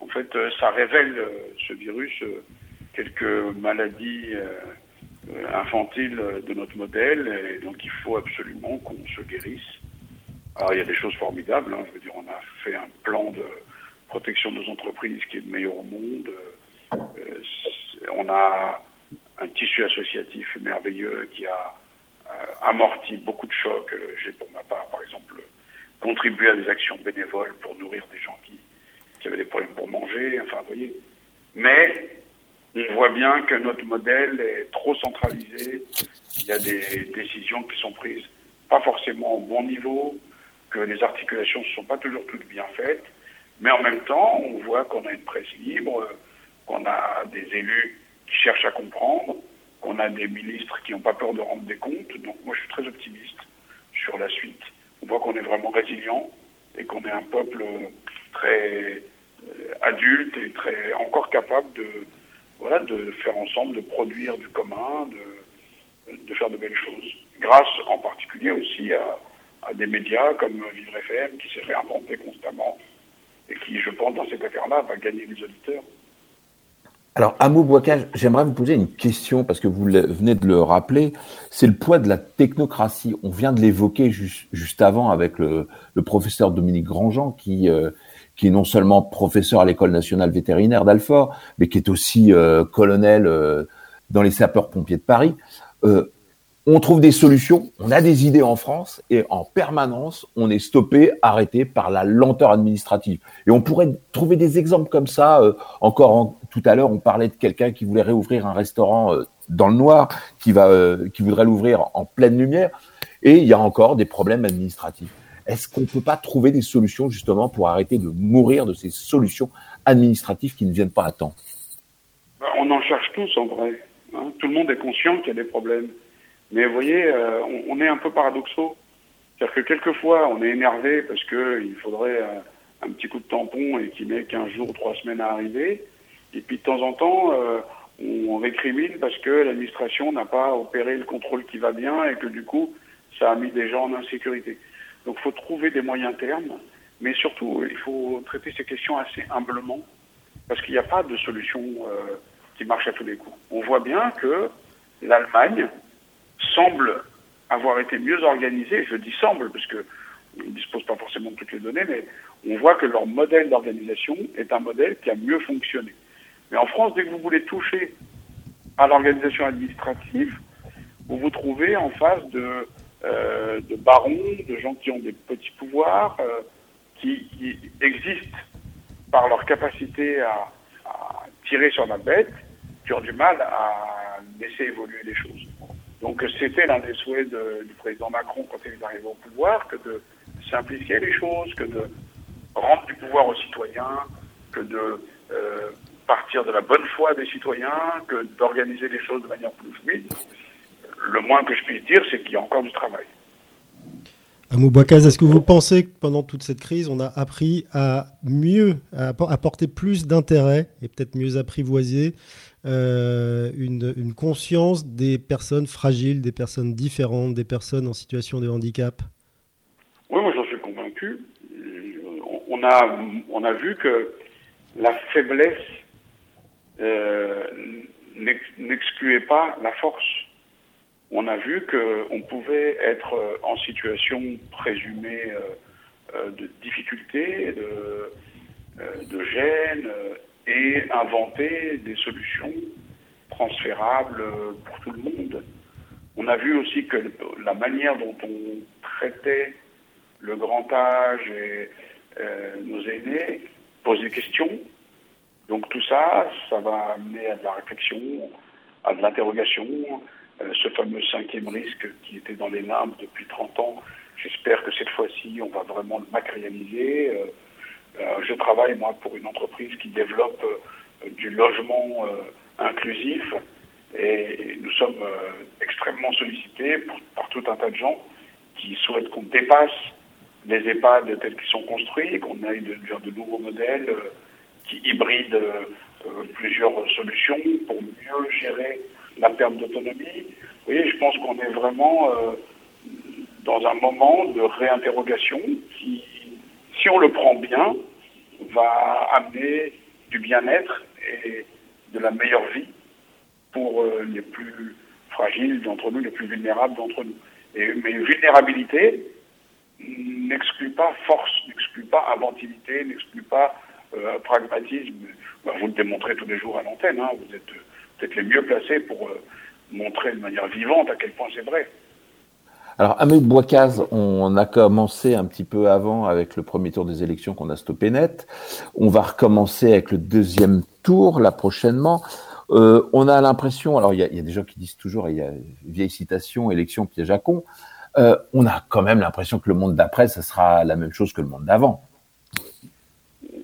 En fait, euh, ça révèle, euh, ce virus, euh, quelques maladies infantiles de notre modèle, et donc il faut absolument qu'on se guérisse. Alors il y a des choses formidables, hein. je veux dire, on a fait un plan de protection de nos entreprises qui est le meilleur au monde. on a un tissu associatif merveilleux qui a amorti beaucoup de chocs. Euh, j'ai pour ma part, par exemple, contribué à des actions bénévoles pour nourrir des gens qui, avaient des problèmes pour manger. Enfin, voyez. Mais on voit bien que notre modèle est trop centralisé. Il y a des décisions qui sont prises pas forcément au bon niveau, que les articulations ne sont pas toujours toutes bien faites. Mais en même temps, on voit qu'on a une presse libre, qu'on a des élus qui cherchent à comprendre, qu'on a des ministres qui n'ont pas peur de rendre des comptes. Donc moi, je suis très optimiste sur la suite. On voit qu'on est vraiment résilient et qu'on est un peuple très euh, adulte et très encore capable de voilà de faire ensemble, de produire du commun, de, faire de belles choses. Grâce en particulier aussi à, des médias comme Vivre FM qui s'est réinventé constamment et qui, je pense, dans cette affaire-là, va gagner les auditeurs. Alors, Amo Boicage, j'aimerais vous poser une question parce que vous venez de le rappeler. C'est le poids de la technocratie. On vient de l'évoquer juste, avant avec le, professeur Dominique Grandjean, qui, euh, qui est non seulement professeur à l'école nationale vétérinaire d'Alfort, mais qui est aussi euh, colonel euh, dans les sapeurs-pompiers de Paris. On trouve des solutions, on a des idées en France et en permanence, on est stoppé, arrêté par la lenteur administrative. Et on pourrait trouver des exemples comme ça. Euh, encore tout à l'heure, on parlait de quelqu'un qui voulait réouvrir un restaurant euh, dans le noir, euh, qui voudrait l'ouvrir en pleine lumière, et il y a encore des problèmes administratifs. Est-ce qu'on ne peut pas trouver des solutions justement pour arrêter de mourir de ces solutions administratives qui ne viennent pas à temps? Ben, On en cherche tous en vrai. Hein. Tout le monde est conscient qu'il y a des problèmes. Mais vous voyez, euh, on, est un peu paradoxaux. C'est-à-dire que quelquefois, on est énervé parce qu'il faudrait euh, un, petit coup de tampon et qu'il met 15 jours, 3 semaines à arriver. Et puis de temps en temps, euh, on récrimine parce que l'administration n'a pas opéré le contrôle qui va bien et que du coup, ça a mis des gens en insécurité. Donc il faut trouver des moyens termes, mais surtout, il faut traiter ces questions assez humblement parce qu'il n'y a pas de solution qui marche à tous les coups. On voit bien que l'Allemagne, semble avoir été mieux organisés. Je dis semble parce que ne disposent pas forcément de toutes les données, mais on voit que leur modèle d'organisation est un modèle qui a mieux fonctionné. Mais en France, dès que vous voulez toucher à l'organisation administrative, vous vous trouvez en face de, euh, de barons, de gens qui ont des petits pouvoirs, euh, qui, existent par leur capacité à, à tirer sur la bête, qui ont du mal à laisser évoluer les choses. Donc c'était l'un des souhaits du président Macron quand il est arrivé au pouvoir, que de simplifier les choses, que de rendre du pouvoir aux citoyens, que de euh, partir de la bonne foi des citoyens, que d'organiser les choses de manière plus fluide. Le moins que je puisse dire, c'est qu'il y a encore du travail. Amou est-ce que vous pensez que pendant toute cette crise, on a appris à mieux, à apporter plus d'intérêt et peut-être mieux apprivoiser euh, une, conscience des personnes fragiles, des personnes différentes, des personnes en situation de handicap Oui, moi j'en suis convaincu. On a, on a vu que la faiblesse euh, n'excluait pas la force. On a vu qu'on pouvait être en situation présumée euh, de difficulté, de, de gêne, et inventer des solutions transférables pour tout le monde. On a vu aussi que la manière dont on traitait le grand âge et euh, nos aînés pose des questions. Donc tout ça, ça va amener à de la réflexion, à de l'interrogation. Euh, ce fameux cinquième risque qui était dans les limbes depuis 30 ans, j'espère que cette fois-ci, on va vraiment le matérialiser. Euh, euh, je travaille, moi, pour une entreprise qui développe euh, du logement euh, inclusif et nous sommes extrêmement sollicités par tout un tas de gens qui souhaitent qu'on dépasse les EHPAD tels qu'ils sont construits, qu'on aille vers de nouveaux modèles qui hybrident plusieurs solutions pour mieux gérer la perte d'autonomie. Vous voyez, je pense qu'on est vraiment dans un moment de réinterrogation qui, si on le prend bien, va amener du bien-être et de la meilleure vie pour euh, les plus fragiles d'entre nous, les plus vulnérables d'entre nous. Mais vulnérabilité n'exclut pas force, n'exclut pas inventivité, n'exclut pas euh, pragmatisme. Bah, vous le démontrez tous les jours à l'antenne, hein. vous êtes peut-être les mieux placés pour euh, montrer de manière vivante à quel point c'est vrai. Alors, Amélie Boicaz, on a commencé un petit peu avant avec le premier tour des élections qu'on a stoppé net. On va recommencer avec le deuxième tour, là, prochainement. Euh, on a l'impression, alors il y a, des gens qui disent toujours, il y a vieille citation, élection piège à con. Euh, on a quand même l'impression que le monde d'après, ça sera la même chose que le monde d'avant.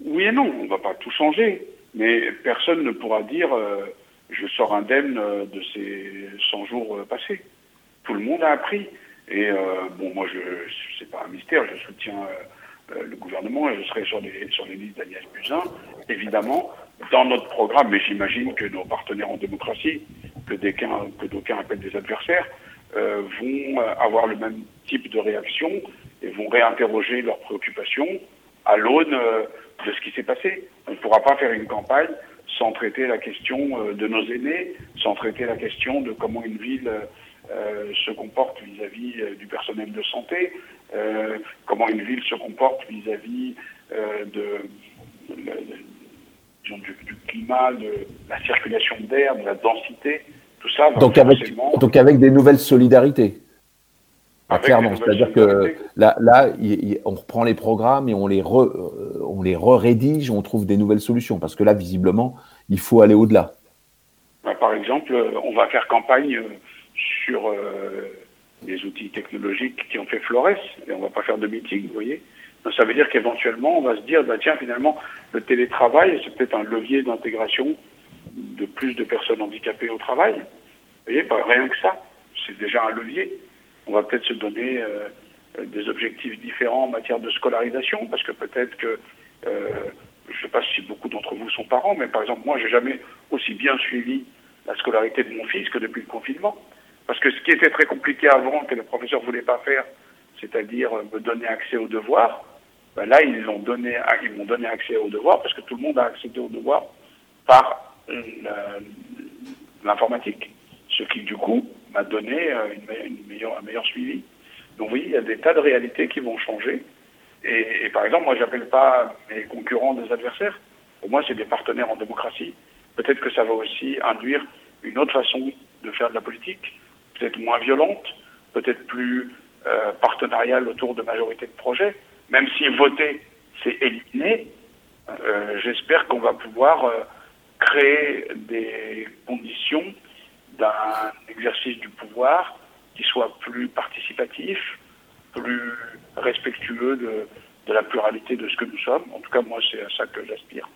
Oui et non, on ne va pas tout changer, mais personne ne pourra dire euh, je sors indemne de ces 100 jours passés. Tout le monde a appris. Et euh, bon, moi, je c'est pas un mystère, je soutiens euh, euh, le gouvernement et je serai sur les sur les listes d'Agnès Buzyn, évidemment, dans notre programme. Mais j'imagine que nos partenaires en démocratie, que d'aucuns que appellent des adversaires, vont avoir le même type de réaction et vont réinterroger leurs préoccupations à l'aune de ce qui s'est passé. On ne pourra pas faire une campagne sans traiter la question de nos aînés, sans traiter la question de comment une ville euh, se comporte vis-à-vis euh, du personnel de santé, euh, comment une ville se comporte vis-à-vis de, du, climat, de la circulation d'air, de la densité. Tout ça donc, avec, donc avec des nouvelles solidarités. Ah, clairement, c'est-à-dire que là, là on reprend les programmes et on les, re, euh, on les rédige on trouve des nouvelles solutions. Parce que là, visiblement, il faut aller au-delà. Bah, par exemple, on va faire campagne sur euh, les outils technologiques qui ont fait Flores, et on va pas faire de meeting, vous voyez. Ça veut dire qu'éventuellement, on va se dire, bah, tiens, finalement, le télétravail, c'est peut-être un levier d'intégration de plus de personnes handicapées au travail. Vous voyez, pas rien que ça, c'est déjà un levier on va peut-être se donner euh, des objectifs différents en matière de scolarisation, parce que peut-être que, euh, je ne sais pas si beaucoup d'entre vous sont parents, mais par exemple, moi, j'ai jamais aussi bien suivi la scolarité de mon fils que depuis le confinement. Parce que ce qui était très compliqué avant, que le professeur voulait pas faire, c'est-à-dire me donner accès aux devoirs, ben là, ils m'ont donné, ils m'ont donné accès aux devoirs parce que tout le monde a accédé aux devoirs par l'informatique. Ce qui, du coup, m'a donné euh, un meilleur suivi. Donc oui, il y a des tas de réalités qui vont changer. Et, par exemple, moi, j'appelle pas mes concurrents des adversaires. Pour moi, c'est des partenaires en démocratie. Peut-être que ça va aussi induire une autre façon de faire de la politique, peut-être moins violente, peut-être plus euh, partenariale autour de majorités de projets. Même si voter, c'est éliminé, euh, j'espère qu'on va pouvoir créer des conditions d'un exercice du pouvoir qui soit plus participatif, plus respectueux de, la pluralité de ce que nous sommes. En tout cas, moi, c'est à ça que j'aspire.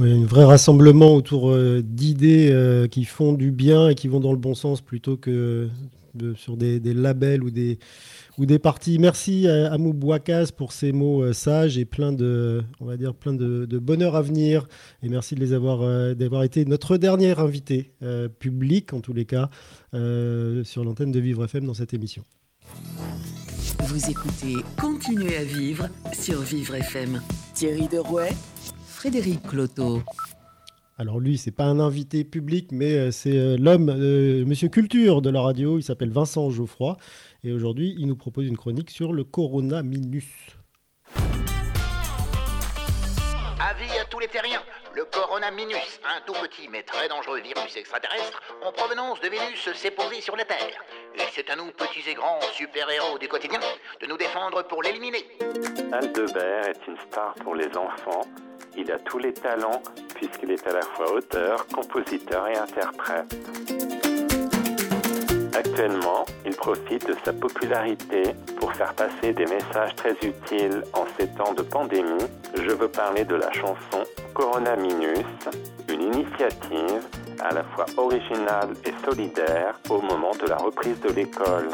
Un vrai rassemblement autour euh, d'idées euh, qui font du bien et qui vont dans le bon sens plutôt que sur des, labels ou des, ou des partis. Merci à, Bouakas pour ces mots euh, sages et plein de, on va dire, plein de, bonheur à venir. Et merci avoir, euh, d'avoir été notre dernier invité euh, public, en tous les cas, sur l'antenne de Vivre FM dans cette émission. Vous écoutez Continuez à vivre sur Vivre FM. Thierry Derouet, Frédéric Cloteau. Alors lui, c'est pas un invité public, mais euh, c'est euh, l'homme, euh, Monsieur Culture de la radio. Il s'appelle Vincent Geoffroy. Et aujourd'hui, il nous propose une chronique sur le Corona Minus. Avis à tous les terriens. Le Corona Minus, un tout petit mais très dangereux virus extraterrestre en provenance de Vénus, s'est posé sur la Terre. Et c'est à nous, petits et grands super-héros du quotidien, de nous défendre pour l'éliminer. Aldebert est une star pour les enfants il a tous les talents puisqu'il est à la fois auteur, compositeur et interprète. Actuellement, il profite de sa popularité pour faire passer des messages très utiles en ces temps de pandémie. Je veux parler de la chanson Corona Minus, une initiative à la fois originale et solidaire au moment de la reprise de l'école.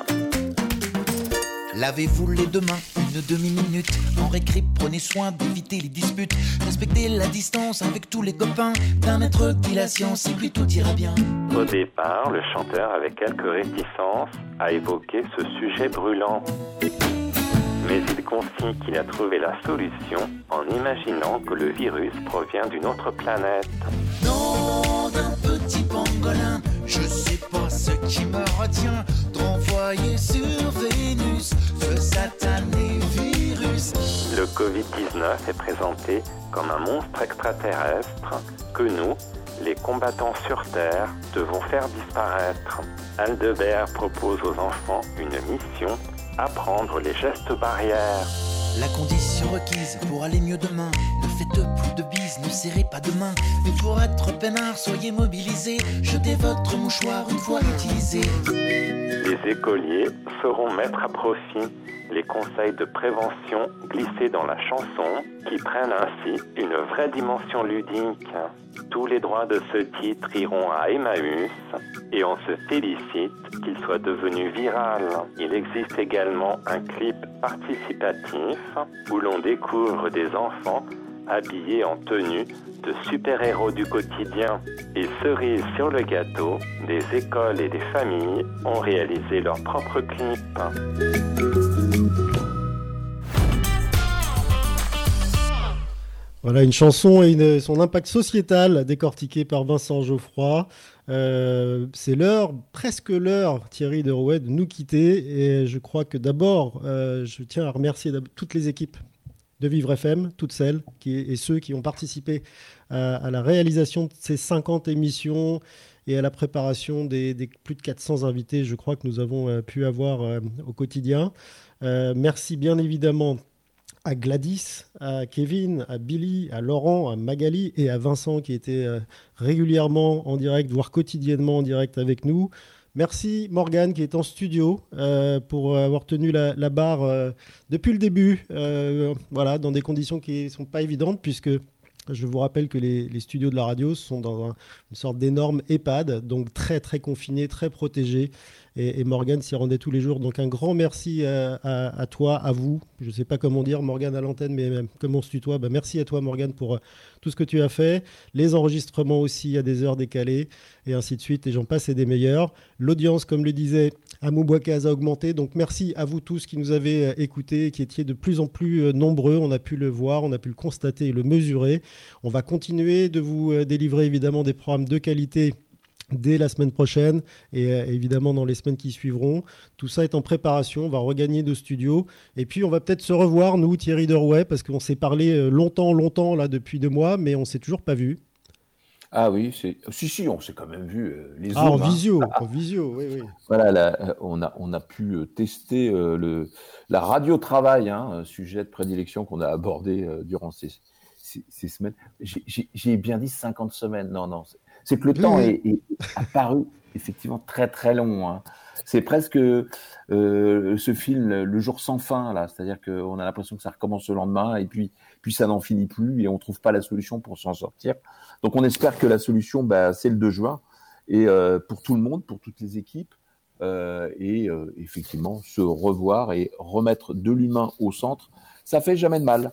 Lavez-vous les deux mains une demi-minute. En récré, prenez soin d'éviter les disputes. Respectez la distance avec tous les copains. D'un maître dit la science et puis tout ira bien. Au départ, le chanteur, avec quelques réticences, a évoqué ce sujet brûlant. Mais il confie qu'il a trouvé la solution en imaginant que le virus provient d'une autre planète. Non, d'un petit pangolin, je sais pas ce qui me retient sur Vénus virus. Le Covid-19 est présenté comme un monstre extraterrestre que nous, les combattants sur Terre, devons faire disparaître. Aldebert propose aux enfants une mission apprendre les gestes barrières. La condition requise pour aller mieux demain. Ne faites plus de bises, ne serrez pas de main. Mais pour être peinard, soyez mobilisés. Jetez votre mouchoir une fois utilisé. Les écoliers sauront mettre à profit les conseils de prévention glissés dans la chanson qui prennent ainsi une vraie dimension ludique. Tous les droits de ce titre iront à Emmaüs et on se félicite qu'il soit devenu viral. Il existe également un clip participatif où l'on découvre des enfants habillés en tenue de super-héros du quotidien. Et cerise sur le gâteau, des écoles et des familles ont réalisé leur propre clip. Voilà une chanson et son impact sociétal décortiqué par Vincent Geoffroy. Euh, c'est l'heure, presque l'heure, Thierry de de nous quitter. Et je crois que d'abord, euh, je tiens à remercier toutes les équipes de Vivre FM, toutes celles et ceux qui ont participé à, la réalisation de ces 50 émissions et à la préparation des, plus de 400 invités, je crois, que nous avons euh, pu avoir au quotidien. Merci bien évidemment à Gladys, à Kevin, à Billy, à Laurent, à Magali et à Vincent qui étaient euh, régulièrement en direct, voire quotidiennement en direct avec nous. Merci Morgane qui est en studio euh, pour avoir tenu la, barre euh, depuis le début, voilà, dans des conditions qui ne sont pas évidentes puisque je vous rappelle que les, studios de la radio sont dans un- une sorte d'énorme EHPAD, donc très très confinés, très protégés. Et, et Morgane s'y rendait tous les jours. Donc un grand merci à, toi, à vous. Je ne sais pas comment dire Morgane à l'antenne, mais comme on se tutoie, bah, merci à toi Morgane pour euh, tout ce que tu as fait. Les enregistrements aussi à des heures décalées, et ainsi de suite. Et j'en passe et des meilleurs. L'audience, comme le disait Amou Bouakaz, a augmenté. Donc merci à vous tous qui nous avez euh, écoutés, qui étiez de plus en plus euh, nombreux. On a pu le voir, on a pu le constater et le mesurer. On va continuer de vous délivrer évidemment des programmes de qualité dès la semaine prochaine et euh, évidemment dans les semaines qui suivront. Tout ça est en préparation, on va regagner de studios et puis on va peut-être se revoir, nous, Thierry Derouet, parce qu'on s'est parlé euh, longtemps, longtemps, là, depuis deux mois, mais on s'est toujours pas vu. Ah oui, c'est... si, si, on s'est quand même vu euh, les Ah, en Zooms, hein. visio, en visio, oui, oui. Voilà, là, on, a, on a pu tester euh, le, la radio-travail, hein, un sujet de prédilection qu'on a abordé euh, durant ces, ces, ces semaines. J'ai bien dit 50 semaines. Non, non, c'est- que le temps est, est apparu effectivement très très long. hein. C'est presque euh, ce film Le jour sans fin, là. C'est-à-dire qu'on a l'impression que ça recommence le lendemain et puis, puis ça n'en finit plus et on trouve pas la solution pour s'en sortir. Donc on espère que la solution, bah, c'est le 2 juin et euh, pour tout le monde, pour toutes les équipes, euh, et effectivement se revoir et remettre de l'humain au centre, ça fait jamais de mal.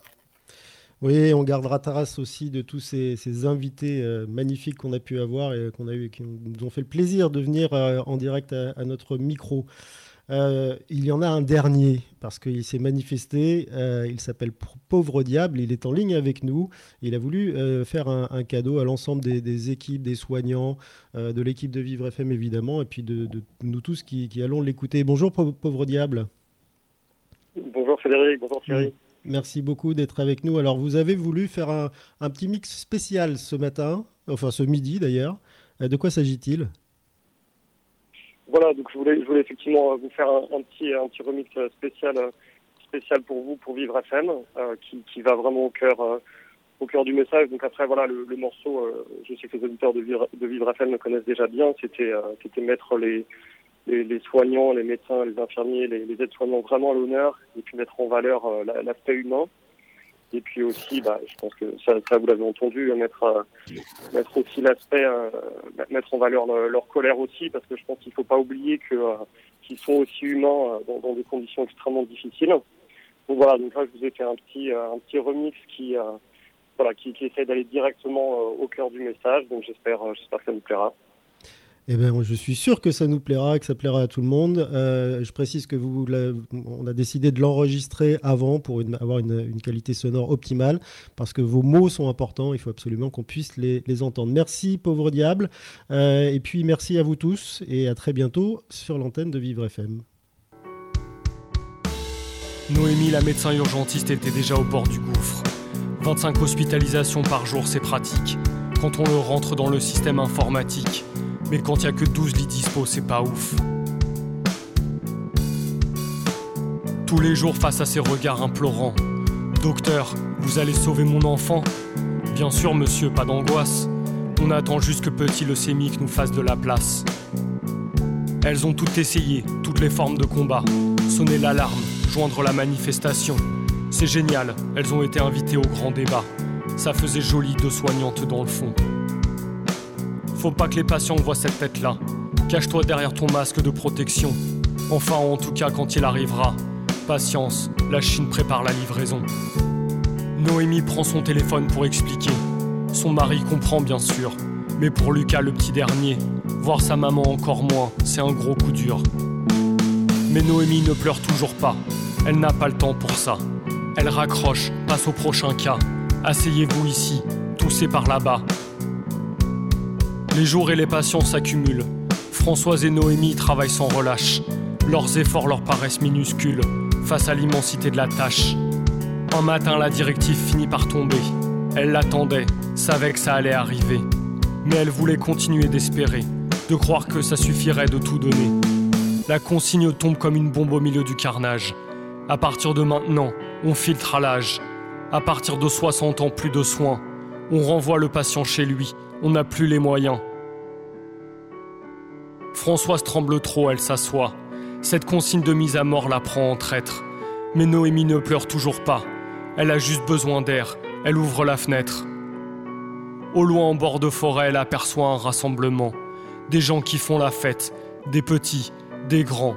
Oui, on gardera trace aussi de tous ces, ces invités euh, magnifiques qu'on a pu avoir et qu'on a eu, qui nous ont fait le plaisir de venir euh, en direct à, à notre micro. Euh, il y en a un dernier parce qu'il s'est manifesté. il s'appelle Pauvre Diable. Il est en ligne avec nous. Il a voulu faire un, un cadeau à l'ensemble des, des équipes, des soignants, de l'équipe de Vivre FM évidemment, et puis de, de nous tous qui, qui allons l'écouter. Bonjour, Pau- Pauvre Diable. Bonjour Frédéric, bonjour Thierry. Merci beaucoup d'être avec nous. Alors, vous avez voulu faire un, petit mix spécial ce matin, enfin ce midi d'ailleurs. Euh, De quoi s'agit-il? Voilà, donc je voulais, effectivement euh, vous faire un, petit, un petit remix euh, spécial, spécial pour vous, pour Vivre FM, euh, qui, va vraiment au cœur, au cœur du message. Donc après, voilà, le, morceau, je sais que les auditeurs de Vivre, de Vivre FM le connaissent déjà bien. C'était mettre les, les, soignants, les médecins, les infirmiers, les, aides-soignants vraiment à l'honneur, et puis mettre en valeur euh, la- l'aspect humain. Et puis aussi, bah, je pense que ça, vous l'avez entendu, mettre, euh, mettre aussi l'aspect, euh, mettre en valeur le- leur colère aussi, parce que je pense qu'il faut pas oublier qu'ils sont aussi humains dans, des conditions extrêmement difficiles. Donc voilà, donc là je vous ai fait un petit un petit remix qui voilà qui, qui essaie d'aller directement au cœur du message. Donc j'espère j'espère que ça vous plaira. Eh bien, je suis sûr que ça nous plaira, que ça plaira à tout le monde. Euh, je précise que vous, on a décidé de l'enregistrer avant pour avoir une, qualité sonore optimale, parce que vos mots sont importants. Il faut absolument qu'on puisse les, les entendre. Merci, pauvre diable. Euh, et puis, merci à vous tous et à très bientôt sur l'antenne de Vivre FM. Noémie, la médecin urgentiste, était déjà au bord du gouffre. 25 hospitalisations par jour, c'est pratique. Quand on le rentre dans le système informatique. Mais quand il y a que 12 lits dispo, c'est pas ouf. Tous les jours face à ces regards implorants. Docteur, vous allez sauver mon enfant? Bien sûr, monsieur, pas d'angoisse. On attend juste que petit leucémique nous fasse de la place. Elles ont toutes essayé, toutes les formes de combat. Sonner l'alarme, joindre la manifestation. C'est génial, elles ont été invitées au grand débat. Ça faisait joli de soignantes dans le fond. Faut pas que les patients voient cette tête-là. Cache-toi derrière ton masque de protection. Enfin, en tout cas, quand il arrivera. Patience, la Chine prépare la livraison. Noémie prend son téléphone pour expliquer. Son mari comprend bien sûr. Mais pour Lucas, le petit dernier, voir sa maman encore moins, c'est un gros coup dur. Mais Noémie ne pleure toujours pas. Elle n'a pas le temps pour ça. Elle raccroche, passe au prochain cas. Asseyez-vous ici, toussez par là-bas. Les jours et les patients s'accumulent. Françoise et Noémie travaillent sans relâche. Leurs efforts leur paraissent minuscules face à l'immensité de la tâche. Un matin, la directive finit par tomber. Elle l'attendait, savait que ça allait arriver. Mais elle voulait continuer d'espérer, de croire que ça suffirait de tout donner. La consigne tombe comme une bombe au milieu du carnage. À partir de maintenant, on filtre à l'âge. À partir de 60 ans, plus de soins. On renvoie le patient chez lui. On n'a plus les moyens. Françoise tremble trop, elle s'assoit. Cette consigne de mise à mort la prend en traître. Mais Noémie ne pleure toujours pas. Elle a juste besoin d'air. Elle ouvre la fenêtre. Au loin, en bord de forêt, elle aperçoit un rassemblement. Des gens qui font la fête, des petits, des grands.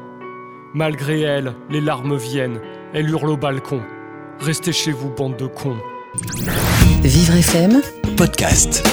Malgré elle, les larmes viennent. Elle hurle au balcon. Restez chez vous, bande de cons. Vivre FM Podcast.